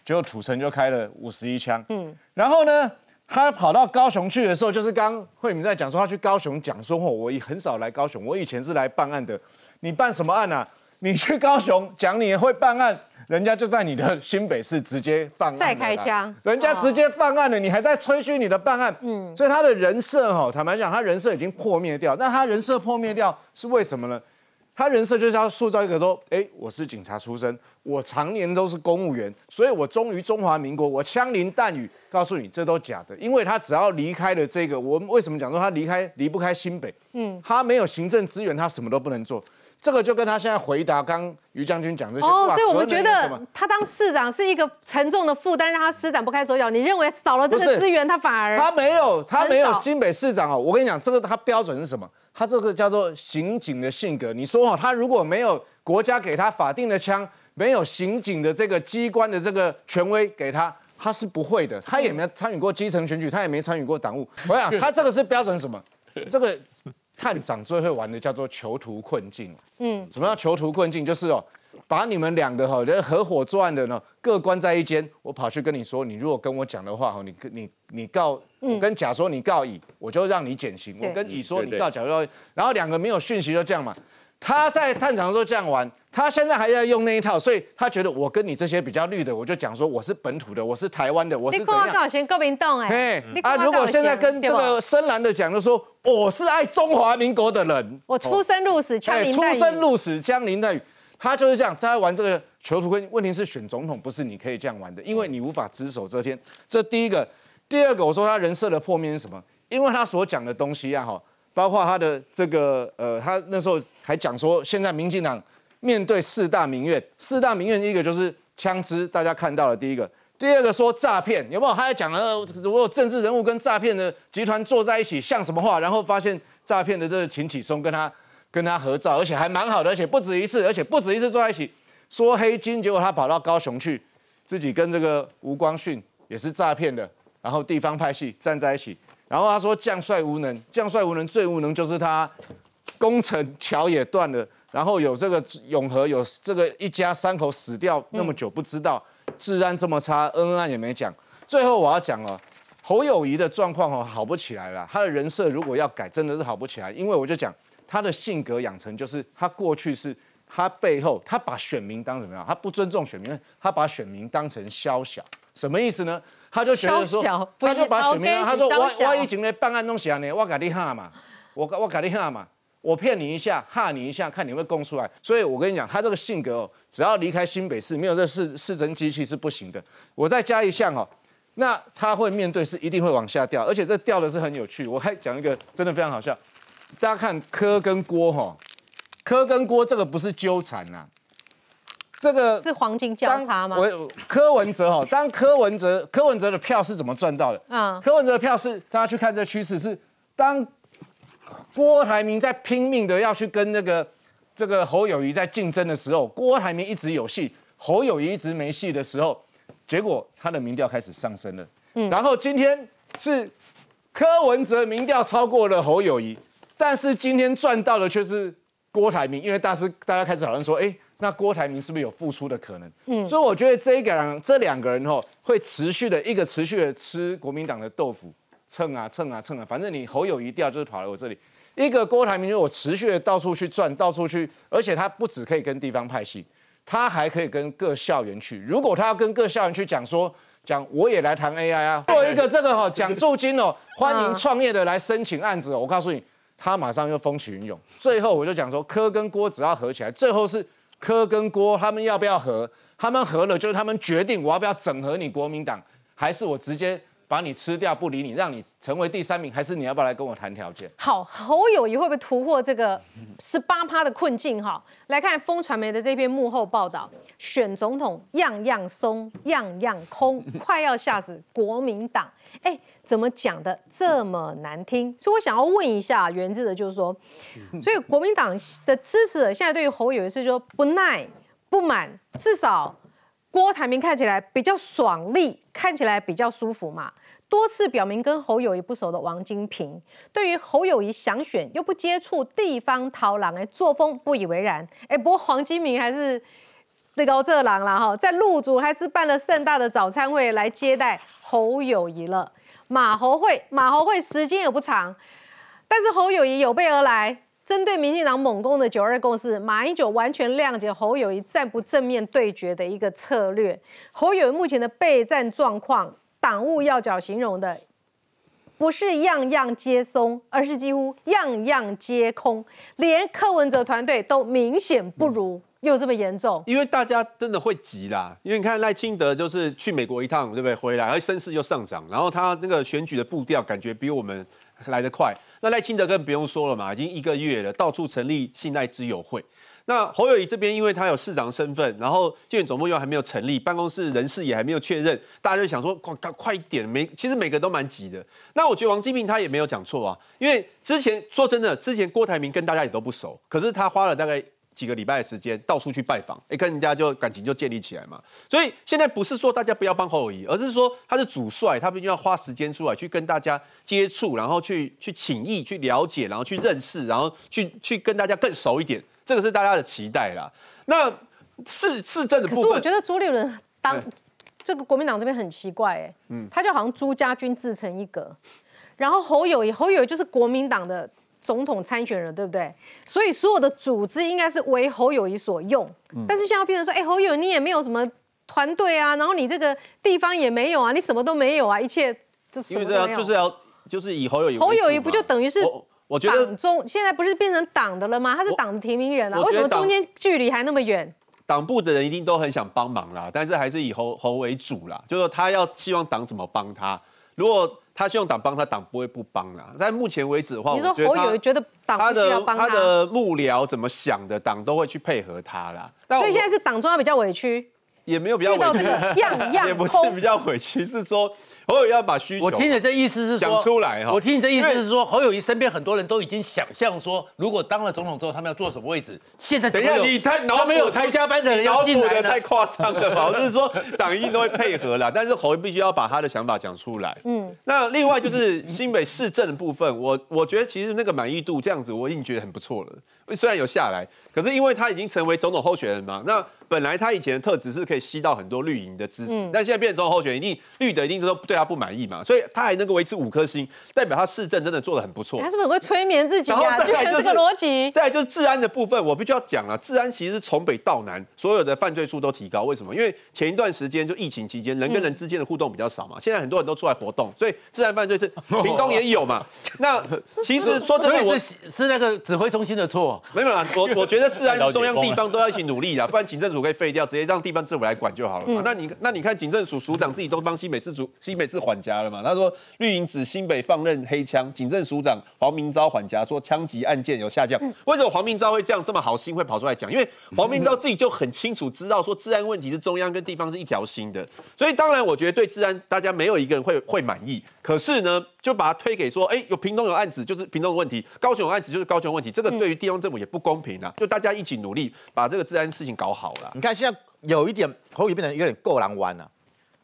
结果土城就开了五十一枪。嗯，然后呢，他跑到高雄去的时候，就是刚慧敏在讲说他去高雄讲说，我很少来高雄，我以前是来办案的。你办什么案啊？你去高雄讲你会办案。人家就在你的新北市直接放案，再开枪，人家直接放案了，你还在吹嘘你的办案，嗯，所以他的人设哈，坦白讲，他人设已经破灭掉。那他人设破灭掉是为什么呢？他人设就是要塑造一个说，哎，我是警察出身，我常年都是公务员，所以我忠于中华民国，我枪林弹雨。告诉你，这都假的，因为他只要离开了这个，我们为什么讲说他离开离不开新北？嗯，他没有行政资源，他什么都不能做。这个就跟他现在回答刚于将军讲这些哦，所以我们觉得他当市长是一个沉重的负担，让他施展不开手脚。你认为少了这个资源，他反而他没有他没有新北市长哦。我跟你讲，这个他标准是什么？他这个叫做刑警的性格。你说哈，他如果没有国家给他法定的枪，没有刑警的这个机关的这个权威给他，他是不会的。他也没参与过基层选举，他也没参与过党务。我想他这个是标准什么？这个。探长最会玩的叫做囚徒困境。嗯，什么叫囚徒困境？就是哦，把你们两个哈，合伙作案的呢，各关在一间。我跑去跟你说，你如果跟我讲的话哈，你你你告，我跟甲说你告乙，我就让你减刑。我跟乙说你告甲，说然后两个没有讯息就这样嘛。他在探长的时候这样玩，他现在还在用那一套，所以他觉得我跟你这些比较绿的，我就讲说我是本土的，我是台湾的，我是怎样？你告先够民动哎，啊，如果现在跟这个深蓝的讲，就说我是爱中华民国的人，我出生入死枪林弹雨，出生入死枪林弹雨，他就是这样在玩这个囚徒困。问题是选总统不是你可以这样玩的，因为你无法只手遮天。这第一个，第二个，我说他人设的破灭是什么？因为他所讲的东西啊，哈。包括他的这个呃，他那时候还讲说，现在民进党面对四大民怨，四大民怨一个就是枪支，大家看到了第一个；第二个说诈骗，有没有？他还讲了，如果政治人物跟诈骗的集团坐在一起，像什么话？然后发现诈骗的这个秦启松跟他跟他合照，而且还蛮好的，而且不止一次，而且不止一次坐在一起说黑金，结果他跑到高雄去，自己跟这个吴光训也是诈骗的，然后地方派系站在一起，然后他说将帅无能，将帅无能最无能就是他工程桥也断了，然后有这个永和有这个一家三口死掉那么久不知道。治安这么差，恩恩案也没讲。最后我要讲哦，侯友谊的状况哦好不起来了。他的人设如果要改，真的是好不起来。因为我就讲他的性格养成，就是他过去是他背后他把选民当什么样？他不尊重选民，他把选民当成宵小。什么意思呢？他就觉得说，他就把选民，他说我我以前的办案东西呢，我给你哈嘛，我我给你哈嘛。我骗你一下，吓你一下，看你会供出来。所以我跟你讲，他这个性格哦，只要离开新北市，没有这市市政机器是不行的。我再加一项哦，那他会面对是一定会往下掉，而且这掉的是很有趣。我还讲一个真的非常好笑，大家看柯跟郭哈，柯跟郭这个不是纠缠呐，这个是黄金交叉吗？我柯文哲哈，当柯文哲柯文哲的票是怎么赚到的？啊，柯文哲的票是大家去看这趋势是当。郭台铭在拼命的要去跟那个这个侯友谊在竞争的时候，郭台铭一直有戏，侯友谊一直没戏的时候，结果他的民调开始上升了。嗯，然后今天是柯文哲民调超过了侯友谊，但是今天赚到的却是郭台铭，因为大师大家开始讨论说，哎，那郭台铭是不是有复出的可能？嗯，所以我觉得这一个人这两个人哦，会持续的一个持续的吃国民党的豆腐，蹭啊蹭啊蹭啊，反正你侯友谊掉就是跑来我这里。一个郭台铭，就我持续的到处去转，到处去，而且他不只可以跟地方派系，他还可以跟各校园去。如果他要跟各校园去讲说，讲我也来谈 AI 啊，做一个这个哈奖助金哦，欢迎创业的来申请案子。我告诉你，他马上又风起云涌。最后我就讲说，柯跟郭只要合起来，最后是柯跟郭他们要不要合？他们合了，就是他们决定我要不要整合你国民党，还是我直接。把你吃掉不理你，让你成为第三名，还是你要不要来跟我谈条件？好，侯友谊会不会突破这个十八趴的困境？哈，来看风传媒的这篇幕后报道，选总统样样松，样样空，快要吓死国民党。哎，怎么讲的这么难听？所以我想要问一下源自的，就是说，所以国民党的支持者现在对于侯友谊是说不耐、不满，至少。郭台铭看起来比较爽利，看起来比较舒服嘛。多次表明跟侯友谊不熟的王金平，对于侯友谊想选又不接触地方逃狼哎作风不以为然。哎，不过黄金明还是这高这狼了哈，在陆主还是办了盛大的早餐会来接待侯友谊了。马侯会，马侯会时间也不长，但是侯友谊有备而来。针对民进党猛攻的九二共识，马英九完全谅解侯友谊暂不正面对决的一个策略。侯友谊目前的备战状况，党务要角形容的不是样样皆松，而是几乎样样皆空，连柯文哲团队都明显不如，又这么严重？因为大家真的会急啦，因为你看赖清德就是去美国一趟，对不对？回来而声势又上涨，然后他那个选举的步调感觉比我们来得快。那赖清德更不用说了嘛，已经一个月了，到处成立信赖之友会。那侯友谊这边，因为他有市长身份，然后建院总部又还没有成立，办公室人事也还没有确认，大家就想说快快一点。每其实每个都蛮急的。那我觉得王金平他也没有讲错啊，因为之前说真的，之前郭台铭跟大家也都不熟，可是他花了大概。几个礼拜的时间到处去拜访，哎，跟人家就感情就建立起来嘛。所以现在不是说大家不要帮侯友谊，而是说他是主帅，他必须要花时间出来去跟大家接触，然后去去请意、去了解，然后去认识，然后去去跟大家更熟一点。这个是大家的期待啦。那市市政的部分，可是我觉得朱立伦当这个国民党这边很奇怪，哎，嗯，他就好像朱家军自成一格，然后侯友谊，侯友谊就是国民党的。总统参选人对不对？所以所有的组织应该是为侯友谊所用。但是现在变成说，哎，侯友你也没有什么团队啊，然后你这个地方也没有啊，你什么都没有啊，一切这什么都没有。就是要就是以侯友谊。侯友谊不就等于是我觉得党中现在不是变成党的了吗？他是党的提名人啊，为什么中间距离还那么远？党部的人一定都很想帮忙啦，但是还是以侯侯为主啦，就是说他要希望党怎么帮他。如果他希望党帮他，党不会不帮啦。但目前为止的话，你说侯友觉得党不需要帮他，他的幕僚怎么想的，党都会去配合他啦。所以现在是党中央比较委屈，也没有比较遇到委屈这个样样 也不是比较委屈，是说侯友要把需求。我听你这意思是说讲出来哈。我听你这意思是说，侯友谊身边很多人都已经想象说，如果当了总统之后，他们要坐什么位置。现在等一下，你太脑他们有太加班的人要进来的太夸张了吧？我就是说，党一定都会配合啦，但是侯必须要把他的想法讲出来。嗯，那另外就是新北市政的部分，我我觉得其实那个满意度这样子，我已经觉得很不错了。虽然有下来，可是因为他已经成为总统候选人嘛，那本来他以前的特质是可以吸到很多绿营的支持，嗯但现在变成总统候选人，一定绿的一定都对他不满意嘛，所以他还能够维持五颗星，代表他市政真的做的很不错。他是不是很会催眠自己然后啊？再来就是居然这个逻辑。再来就是治安的部分，我必须要讲了，治安其实是从北到南，所有的犯罪数都提高。为什么？因为前一段时间就疫情期间，人跟人之间的互动比较少嘛，现在很多人都出来活动，所以治安犯罪是 屏东也有嘛。那其实说真的，是是那个指挥中心的错。没有啦，我 我觉得治安中央地方都要一起努力啦，不然警政署可以废掉，直接让地方政府来管就好了嘛。嗯那你那你看警政署署长自己都帮新北市主新北市缓颊了嘛？他说绿营指新北放任黑枪，警政署长黄明昭缓颊说枪击案件有下降。为什么黄明昭会这样这么好心会跑出来讲？因为黄明昭自己就很清楚知道说治安问题是中央跟地方是一条心的，所以当然我觉得对治安大家没有一个人会会满意。可是呢，就把它推给说，哎，有屏东有案子就是屏东的问题，高雄有案子就是高雄问题，这个对于地方政府也不公平啊！就大家一起努力把这个治安事情搞好了。你看现在有一点侯友变成有点够狼弯了、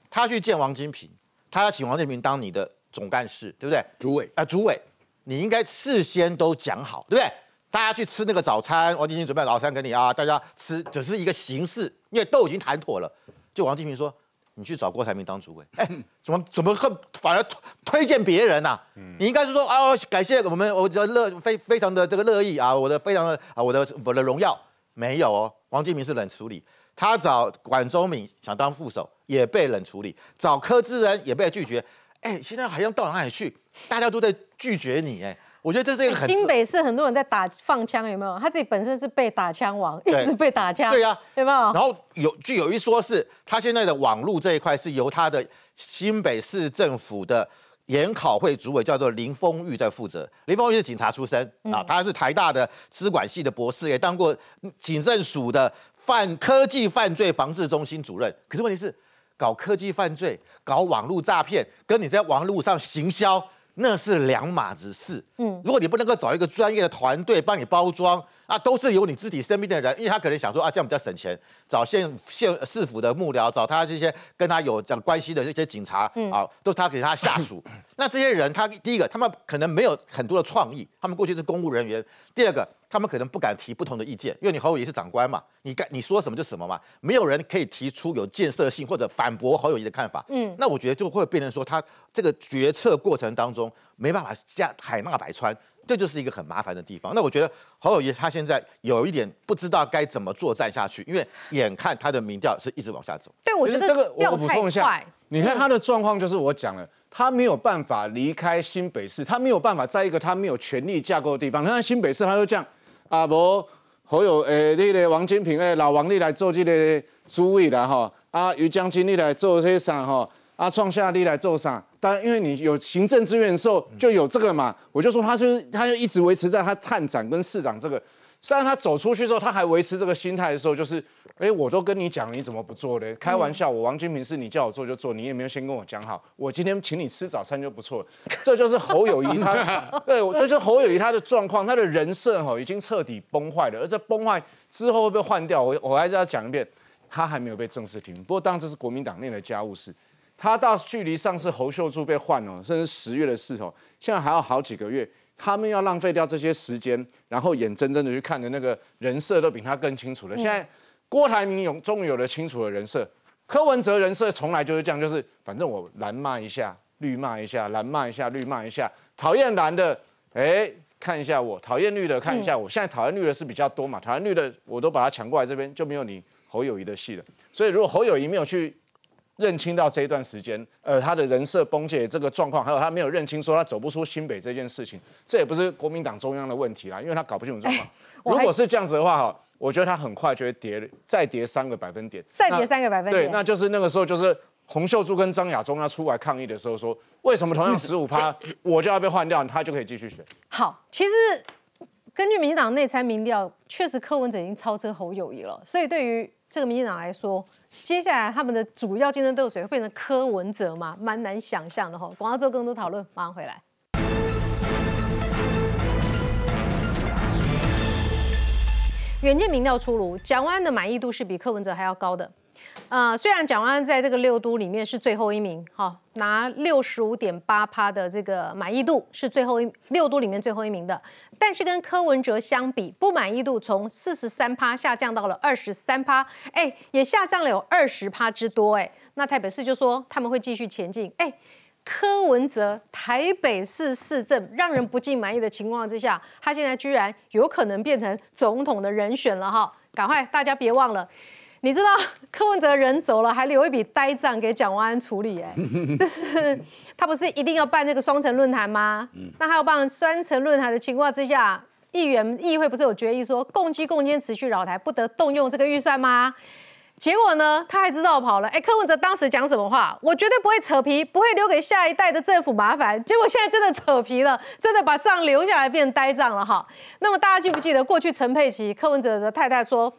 他去见王金平，他要请王金平当你的总干事，对不对？主委啊、主委，你应该事先都讲好，对不对？大家去吃那个早餐，王金平准备早餐给你啊，大家吃只是一个形式，因为都已经谈妥了。就王金平说，你去找郭台铭当主委，哎，怎么怎么会反而推推荐别人呐、你应该是说啊，感谢我们我的乐非非常的这个乐意啊，我的非常的啊我的我的荣耀。没有哦，王金明是冷处理，他找管中敏想当副手也被冷处理，找柯志仁也被拒绝，哎，现在好像到哪里去，大家都在拒绝你，哎，我觉得这是一个很新北市很多人在打放枪，有没有？他自己本身是被打枪王，一直被打枪。对呀、有没有？然后有据有一说是，他现在的网络这一块是由他的新北市政府的研考会主委叫做林峰玉在负责。林峰玉是警察出身啊，他是台大的资管系的博士，也当过警政署的犯科技犯罪防治中心主任。可是问题是，搞科技犯罪、搞网络诈骗，跟你在网络上行销。那是两码子事。嗯，如果你不能够找一个专业的团队帮你包装，啊，都是由你自己身边的人，因为他可能想说啊，这样比较省钱，找县县市府的幕僚，找他这些跟他有讲关系的这些警察，嗯啊，都是他给他下属。那这些人，他第一个，他们可能没有很多的创意，他们过去是公务人员；第二个，他们可能不敢提不同的意见，因为你侯友宜是长官嘛，你该你说什么就什么嘛，没有人可以提出有建设性或者反驳侯友宜的看法。嗯那我觉得就会变成说，他这个决策过程当中没办法下海纳百川，这就是一个很麻烦的地方。那我觉得侯友宜他现在有一点不知道该怎么作战下去，因为眼看他的民调是一直往下走。对，我其觉得实这个我补充一下快，你看他的状况就是我讲了，他没有办法离开新北市，他没有办法在一个他没有权力架构的地方。你看新北市，他就这样啊，无侯友诶，那个王金平诶，老王你来做这个主委啦哈，啊于将军你来做这些啥哈，啊创下你来做啥？当然，因为你有行政资源的时候就有这个嘛，我就说他就是他就一直维持在他探长跟市长这个。虽然他走出去之后，他还维持这个心态的时候，就是，哎，我都跟你讲，你怎么不做呢？开玩笑，我王金平是你叫我做就做，你也没有先跟我讲好，我今天请你吃早餐就不错了。这就是侯友谊他，对，我这就侯友谊他的状况，他的人设哈已经彻底崩坏了，而这崩坏之后会被换掉，我我还是要讲一遍，他还没有被正式提名。不过当然这是国民党内的家务事，他到距离上次侯秀柱被换哦，甚至十月的事哦，现在还要好几个月。他们要浪费掉这些时间，然后眼睁睁的去看的那个人设都比他更清楚了。现在郭台铭有终于有了清楚的人设，柯文哲人设从来就是这样，就是反正我蓝骂一下，绿骂一下，蓝骂一下，绿骂一下，讨厌蓝的，哎，看一下我；讨厌绿的，看一下我。现在讨厌绿的是比较多嘛，讨厌绿的我都把它抢过来这边，就没有你侯友谊的戏了。所以如果侯友谊没有去认清到这一段时间，呃，他的人设崩解这个状况，还有他没有认清说他走不出新北这件事情，这也不是国民党中央的问题啦，因为他搞不清楚状况。如果是这样子的话，哈，我觉得他很快就会跌，再跌三个百分点，再跌三个百分点对，那就是那个时候，就是洪秀柱跟张亚中要出来抗议的时候说，为什么同样 十五趴，我就要被换掉，他就可以继续选？好，其实根据民进党内参民调，确实柯文哲已经超车侯友谊了，所以对于这个民进党来说，接下来他们的主要竞争对手会变成柯文哲嘛，蛮难想象的哈。广告之后更多讨论，马上回来。远见民调出炉，蒋万安的满意度是比柯文哲还要高的。呃，虽然蒋万安在这个六都里面是最后一名，哈，拿六十五点八趴的这个满意度是最后一六都里面最后一名的，但是跟柯文哲相比，不满意度从四十三趴下降到了二十三趴，哎，也下降了有二十趴之多，哎，那台北市就说他们会继续前进，哎，柯文哲台北市市政让人不尽满意的情况之下，他现在居然有可能变成总统的人选了哈，赶快大家别忘了。你知道柯文哲人走了，还留一笔呆账给蒋万安处理，哎，就是他不是一定要办这个双城论坛吗？那他要办双城论坛的情况之下，议员议会不是有决议说，共机共监持续扰台，不得动用这个预算吗？结果呢，他还知道跑了。哎，柯文哲当时讲什么话？我绝对不会扯皮，不会留给下一代的政府麻烦。结果现在真的扯皮了，真的把账留下来变呆账了哈。那么大家记不记得过去陈佩琪柯文哲的太太说？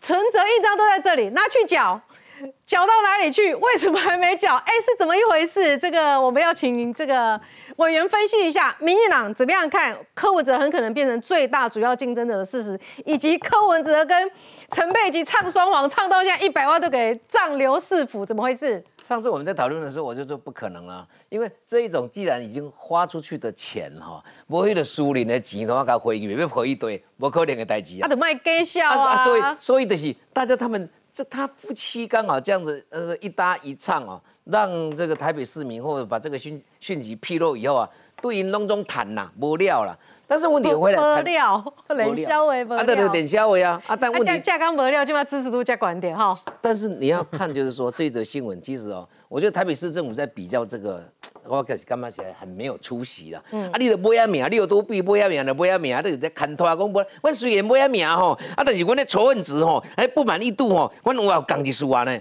存折印章都在这里，拿去缴，缴到哪里去？为什么还没缴？哎，是怎么一回事？这个我们要请这个委员分析一下，民进党怎么样看柯文哲很可能变成最大主要竞争者的事实，以及柯文哲跟。陈佩琪唱双簧，唱到现在一百万都给藏流四府，怎么回事？上次我们在讨论的时候，我就说不可能了，因为这一种既然已经花出去的钱哈，不会的苏林的钱的话，该回去，要回一堆，不可能的代志啊。他得卖给笑啊。所以，所以的是大家他们这他夫妻刚好这样子呃一搭一唱啊，让这个台北市民或者把这个讯讯息披露以后啊，对于隆中谈呐，无料了。但是问题回来，无料，冷消维无料，啊，对对，冷消维啊，啊，但问题价刚无料，就把支持度加管点哈。但是你要看，就是说这则新闻，其实哦，我觉得台北市政府在比较这个，我开始干嘛起来很没有出息了。嗯，啊，你的买啊名，你有多比买啊名的买啊名，都是在看拖讲不？我虽然买啊名吼，啊，但是我的仇恨值吼，还不满意度吼，我我要讲一句话呢。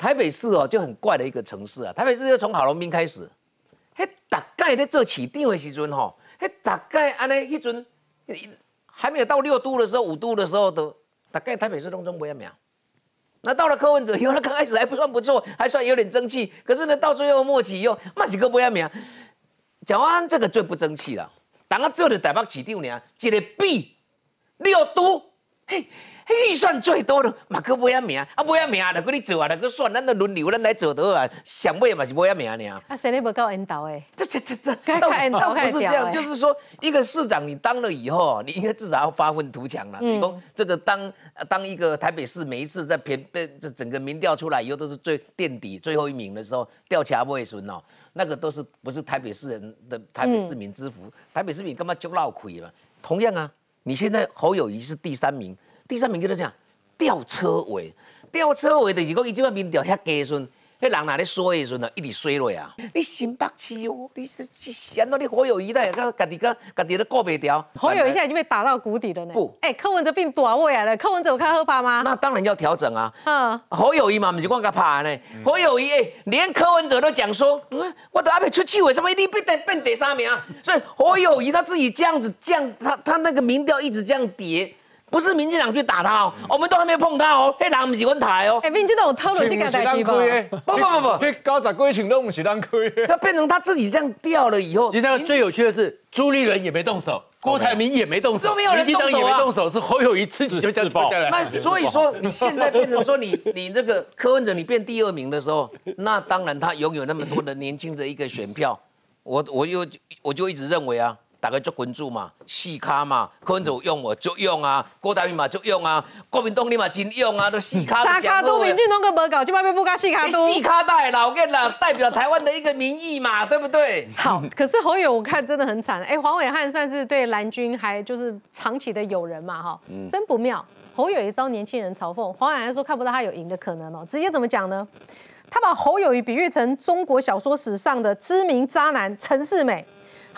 台北市哦，就很怪的一个城市啊。台北市就从郝龙斌开始，嘿，大概在做市长的时阵吼，嘿，大概安尼迄阵。还没有到六度的时候，五度的时候都大概台北市当中不要秒。那到了柯文哲，以后他刚开始还不算不错，还算有点争气。可是呢，到最后末期又马几个不要秒。蒋万安这个最不争气了，当他做的台北市长呢，一个比六都，嘿。预算最多的马克不要名，啊不要名就给你做啊，就去算，咱都轮流咱来做得啊，想买嘛是不要名呢。啊，谁你不够引导诶？这这这这，倒倒不是这样，就是说一个市长你当了以后，你应该至少要发愤图强了。你说这个当当一个台北市每一次在偏被这整个民调出来以后都是最垫底最后一名的时候，调查不会损哦，那个都是不是台北市人的台北市民之福？台北市民干嘛就闹亏嘛？同样啊，你现在侯友谊是第三名。第三名叫做啥？吊车尾，吊车尾就是讲伊即摆民调遐低顺，迄人哪咧衰的时阵啊，一直衰落啊！你心白痴哦，你是闲到你好友谊的，家家己个家己都过不掉。好友谊现在已经被打到谷底了呢。不，哎，柯文哲变大位啊了，柯文哲有看喝怕吗？那当然要调整啊。嗯，好友谊嘛，不是光个怕呢。好友谊哎，连柯文哲都讲说，嗯，我都还没出去，为什么一定变变变第三名？所以好友谊他自己这样子降，他他那个民调一直这样跌。不是民进党去打他哦，我们都还没有碰他哦，黑狼不是阮台哦。哎，民进党有偷了这个代志不？不不不不，高十规情都不是咱亏。他变成他自己这样掉了以后，其实最有趣的是朱立伦也没动手，郭台铭也没动手，民进党也没动手，是侯友谊自己就这样爆下来。那所以说你现在变成说你 你这个柯文哲你变第二名的时候，那当然他拥有那么多的年轻的一个选票，我我又我就一直认为啊。大家就关注嘛，四卡嘛，柯文哲用我就用啊，郭台铭嘛就用啊，国民党你嘛真用啊，都四卡。三卡都民进党个无搞，就外面不搞四卡都。四卡代老跟啦，代表台湾的一个民意嘛，对不对？好，可是侯友我看真的很惨，哎，黄伟汉算是对蓝军还就是长期的友人嘛，哈，真不妙。侯友一遭年轻人嘲讽，黄伟汉说看不到他有赢的可能哦，直接怎么讲呢？他把侯友谊比喻成中国小说史上的知名渣男陈世美。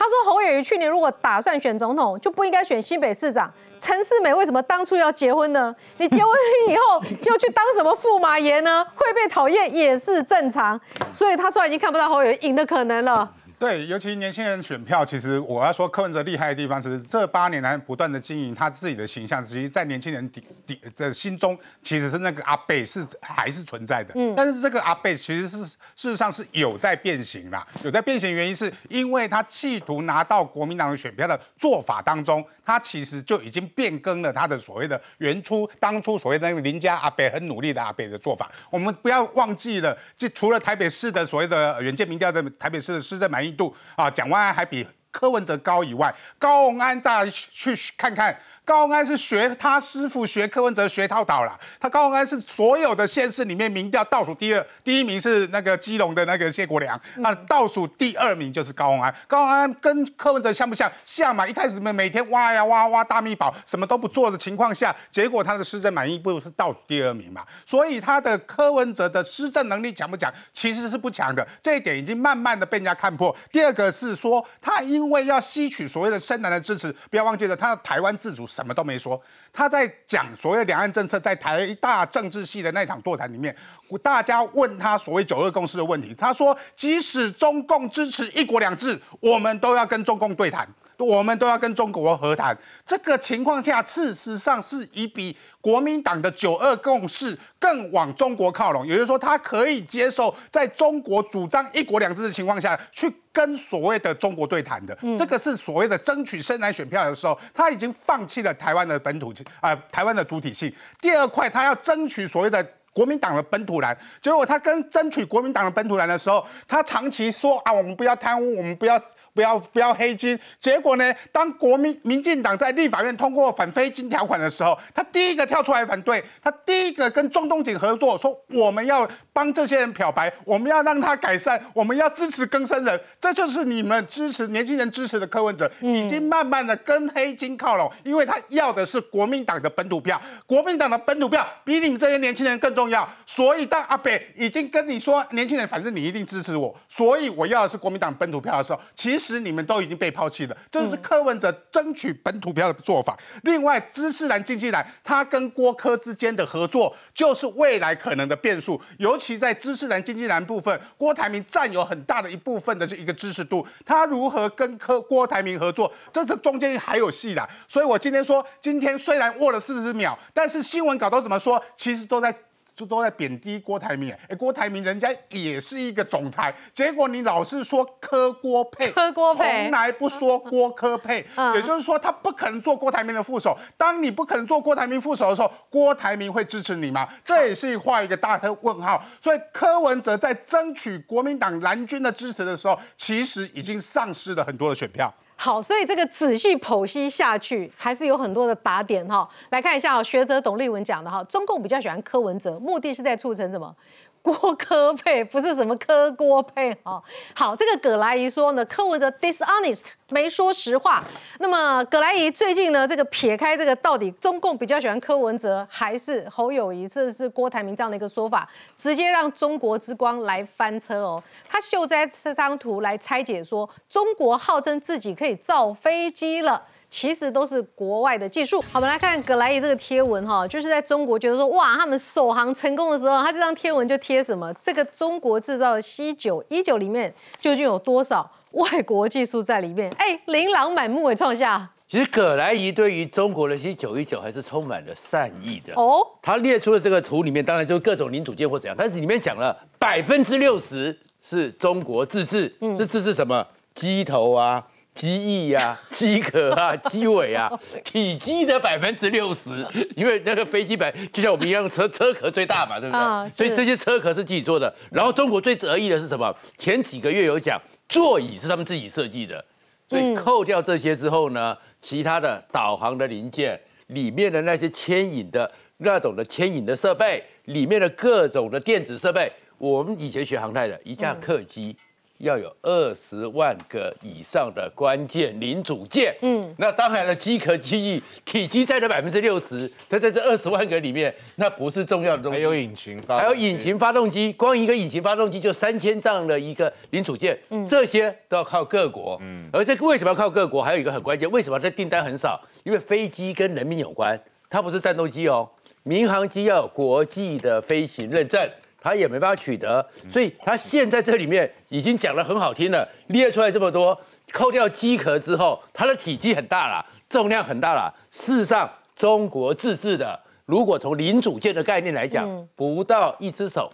他说：“侯友谊去年如果打算选总统，就不应该选新北市长陈世美。为什么当初要结婚呢？你结婚以后又去当什么驸马爷呢？会被讨厌也是正常。所以他说已经看不到侯友谊赢的可能了。对，尤其年轻人选票，其实我要说柯文哲厉害的地方，是这八年来不断的经营他自己的形象，其实在年轻人底底的心中，其实是那个阿贝是还是存在的。嗯，但是这个阿贝其实是事实上是有在变形啦，有在变形，原因是因为他企图拿到国民党的选票的做法当中，他其实就已经变更了他的所谓的原初当初所谓的那个邻家阿贝很努力的阿贝的做法。我们不要忘记了，就除了台北市的所谓的原件民调的台北市的市政满意度啊，蒋万安还比柯文哲高以外，高鸿安大家去看看。高鸿安是学他师傅学柯文哲学套倒了，他高鸿安是所有的县市里面民调倒数第二，第一名是那个基隆的那个谢国良，那倒数第二名就是高鸿安。高鸿安跟柯文哲像不像？像嘛，一开始每每天挖呀挖挖大密宝，什么都不做的情况下，结果他的施政满意度是倒数第二名嘛，所以他的柯文哲的施政能力强不强？其实是不强的，这一点已经慢慢的被人家看破。第二个是说，他因为要吸取所谓的深蓝的支持，不要忘记了，他的台湾自主。什么都没说，他在讲所谓两岸政策，在台大政治系的那场座谈里面，大家问他所谓九二共识的问题，他说，即使中共支持一国两制，我们都要跟中共对谈，我们都要跟中国和谈。这个情况下，事实上是以比。国民党的九二共识更往中国靠拢，也就是说，他可以接受在中国主张一国两制的情况下去跟所谓的中国对谈的。这个是所谓的争取深蓝选票的时候，他已经放弃了台湾的本土啊，台湾的主体性。第二块，他要争取所谓的。国民党的本土蓝，结果他跟争取国民党的本土蓝的时候，他长期说啊，我们不要贪污，我们不要不要不要黑金。结果呢，当国民民进党在立法院通过反黑金条款的时候，他第一个跳出来反对，他第一个跟中东锦合作，说我们要帮这些人漂白，我们要让他改善，我们要支持更生人，这就是你们支持年轻人支持的柯文哲，已经慢慢的跟黑金靠拢，因为他要的是国民党的本土票，国民党的本土票比你们这些年轻人更重。重要，所以当阿北已经跟你说，年轻人，反正你一定支持我，所以我要的是国民党本土票的时候，其实你们都已经被抛弃了。这是柯文哲争取本土票的做法。另外，知识蓝、经济蓝，他跟郭科之间的合作，就是未来可能的变数。尤其在知识蓝、经济蓝部分，郭台铭占有很大的一部分的这一个支持度，他如何跟柯郭台铭合作，这这中间还有戏的。所以我今天说，今天虽然握了四十秒，但是新闻稿都怎么说，其实都在。就都在贬低郭台铭，哎，郭台铭人家也是一个总裁，结果你老是说柯郭配，柯郭配，从来不说郭柯配，也就是说他不可能做郭台铭的副手。当你不可能做郭台铭副手的时候，郭台铭会支持你吗？这也是画一个大的问号。所以柯文哲在争取国民党蓝军的支持的时候，其实已经丧失了很多的选票。好，所以这个仔细剖析下去，还是有很多的打点哈。来看一下哦，学者董立文讲的哈，中共比较喜欢柯文哲，目的是在促成什么？郭科配不是什么柯郭配哦。好，这个葛莱仪说呢，柯文哲 dishonest 没说实话。那么葛莱仪最近呢，这个撇开这个到底中共比较喜欢柯文哲还是侯友谊，这是郭台铭这样的一个说法，直接让中国之光来翻车哦。他秀在这张图来拆解说，中国号称自己可以造飞机了。其实都是国外的技术。好，我们来看葛莱伊这个贴文哈，就是在中国觉得说哇，他们首航成功的时候，他这张贴文就贴什么？这个中国制造的 C 九一九里面究竟有多少外国技术在里面？哎，琳琅满目诶，创下。其实葛莱伊对于中国的 C 九一九还是充满了善意的哦。他列出了这个图里面，当然就是各种零组件或怎样，但是里面讲了百分之六十是中国自制，是自制什么机头啊？机翼呀，机壳啊，机尾啊，体积的百分之六十，因为那个飞机本就像我们一样，车车壳最大嘛，对不对？所以这些车壳是自己做的。然后中国最得意的是什么？前几个月有讲座椅是他们自己设计的，所以扣掉这些之后呢，其他的导航的零件里面的那些牵引的那种的牵引的设备，里面的各种的电子设备，我们以前学航太的一架客机。要有二十万个以上的关键零组件，嗯，那当然了，机壳机翼体积占了百分之六十，它在这二十万个里面，那不是重要的东西。还有引擎，还有引擎发动机，光一个引擎发动机就三千丈的一个零组件，嗯，这些都要靠各国，嗯，而且为什么要靠各国？还有一个很关键，为什么这订单很少？因为飞机跟人民有关，它不是战斗机哦，民航机要有国际的飞行认证。他也没办法取得，所以他现在这里面已经讲得很好听了，列出来这么多，扣掉机壳之后，它的体积很大了，重量很大了。事实上，中国自制的，如果从零组件的概念来讲，不到一只手。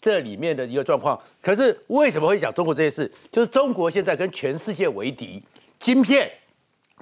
这里面的一个状况，可是为什么会讲中国这些事？就是中国现在跟全世界为敌，晶片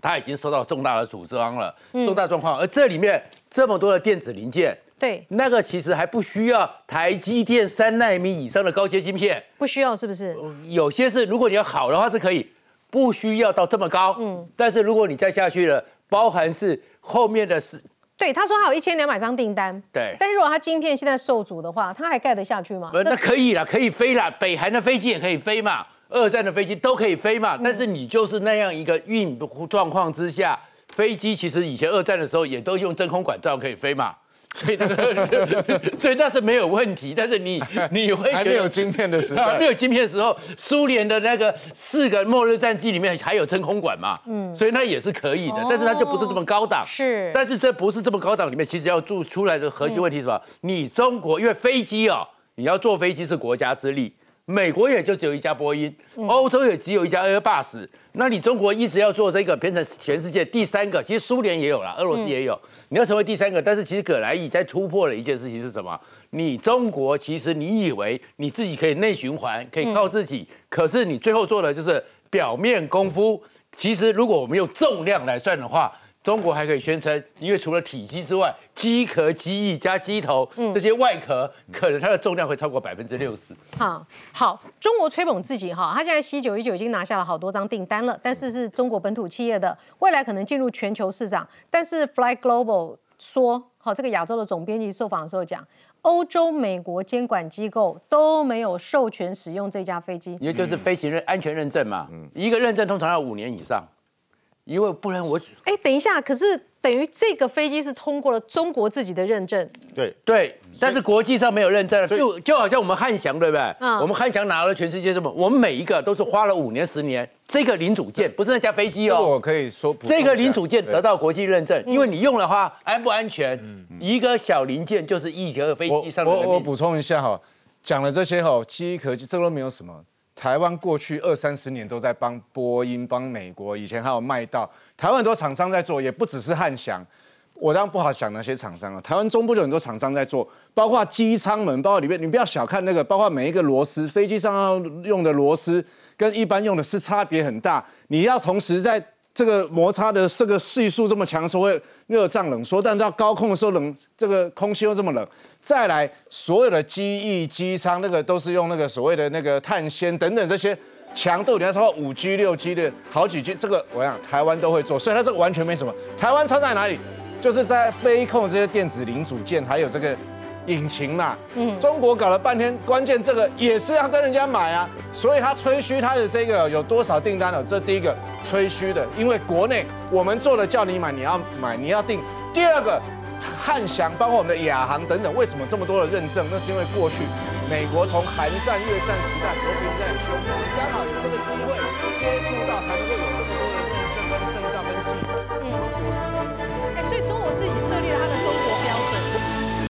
它已经受到重大的阻张了，重大状况。而这里面这么多的电子零件，对，那个其实还不需要台积电三纳米以上的高阶晶片，不需要是不是？有些是如果你要好的话是可以，不需要到这么高。嗯，但是如果你再下去了，包含是后面的是。对，他说他有一千两百张订单。对，但是如果他晶片现在受阻的话，他还盖得下去吗？那可以了，可以飞了。北韩的飞机也可以飞嘛，二战的飞机都可以飞嘛。但是你就是那样一个运状况之下，飞机其实以前二战的时候也都用真空管罩可以飞嘛。所以那个，所以那是没有问题。但是你 你会还没有晶片的时候，还没有晶片的时候，苏联的那个四个末日战机里面还有真空管嘛？嗯，所以那也是可以的。但是它就不是这么高档。是。但是这不是这么高档里面，其实要做出来的核心问题是什么？你中国因为飞机哦，你要坐飞机是国家之力。美国也就只有一家波音，欧洲也只有一家 Airbus，那你中国一直要做这个变成全世界第三个，其实苏联也有了，俄罗斯也有，你要成为第三个，但是其实葛莱伊在突破了一件事情是什么？你中国其实你以为你自己可以内循环，可以靠自己，可是你最后做的就是表面功夫。其实如果我们用重量来算的话，中国还可以宣称，因为除了体积之外，机壳、机翼加机头这些外壳，可能它的重量会超过百分之六十。好，好，中国吹捧自己哈，他现在 C 九一九已经拿下了好多张订单了，但是是中国本土企业的，未来可能进入全球市场。但是 Fly Global 说，好，这个亚洲的总编辑受访的时候讲，欧洲、美国监管机构都没有授权使用这架飞机，因为就是飞行认安全认证嘛，一个认证通常要五年以上。因为不然我哎，等一下，可是等于这个飞机是通过了中国自己的认证，对。对，但是国际上没有认证，就就好像我们汉翔对不对？嗯，我们汉翔拿了全世界这么，我们每一个都是花了五年十年，这个零组件不是那架飞机哦，我可以说这个零组件得到国际认证，因为你用的话安不安全？一个小零件就是一个飞机上的。我我补充一下哈，讲了这些哈，机壳这都没有什么。台湾过去二三十年都在帮波音、帮美国，以前还有麦道，台湾很多厂商在做，也不只是汉翔。我当然不好想那些厂商啊，台湾中部就很多厂商在做，包括机舱门，包括里面，你不要小看那个，包括每一个螺丝，飞机上要用的螺丝跟一般用的是差别很大，你要同时在。这个摩擦的这个系数这么强，所会热胀冷缩，但到高空的时候冷，这个空气又这么冷。再来，所有的机翼、机舱那个都是用那个所谓的那个碳纤等等这些强度，你要超过五 G、六 G 的好几 G，这个我想台湾都会做，所以它这个完全没什么。台湾差在哪里？就是在飞控这些电子零组件，还有这个。引擎嘛，嗯，中国搞了半天，关键这个也是要跟人家买啊，所以他吹嘘他的这个有多少订单了？这第一个吹嘘的，因为国内我们做的叫你买，你要买，你要订。第二个，汉翔，包括我们的亚航等等，为什么这么多的认证？那是因为过去美国从韩战、越战时代和平在修，刚好有这个机会。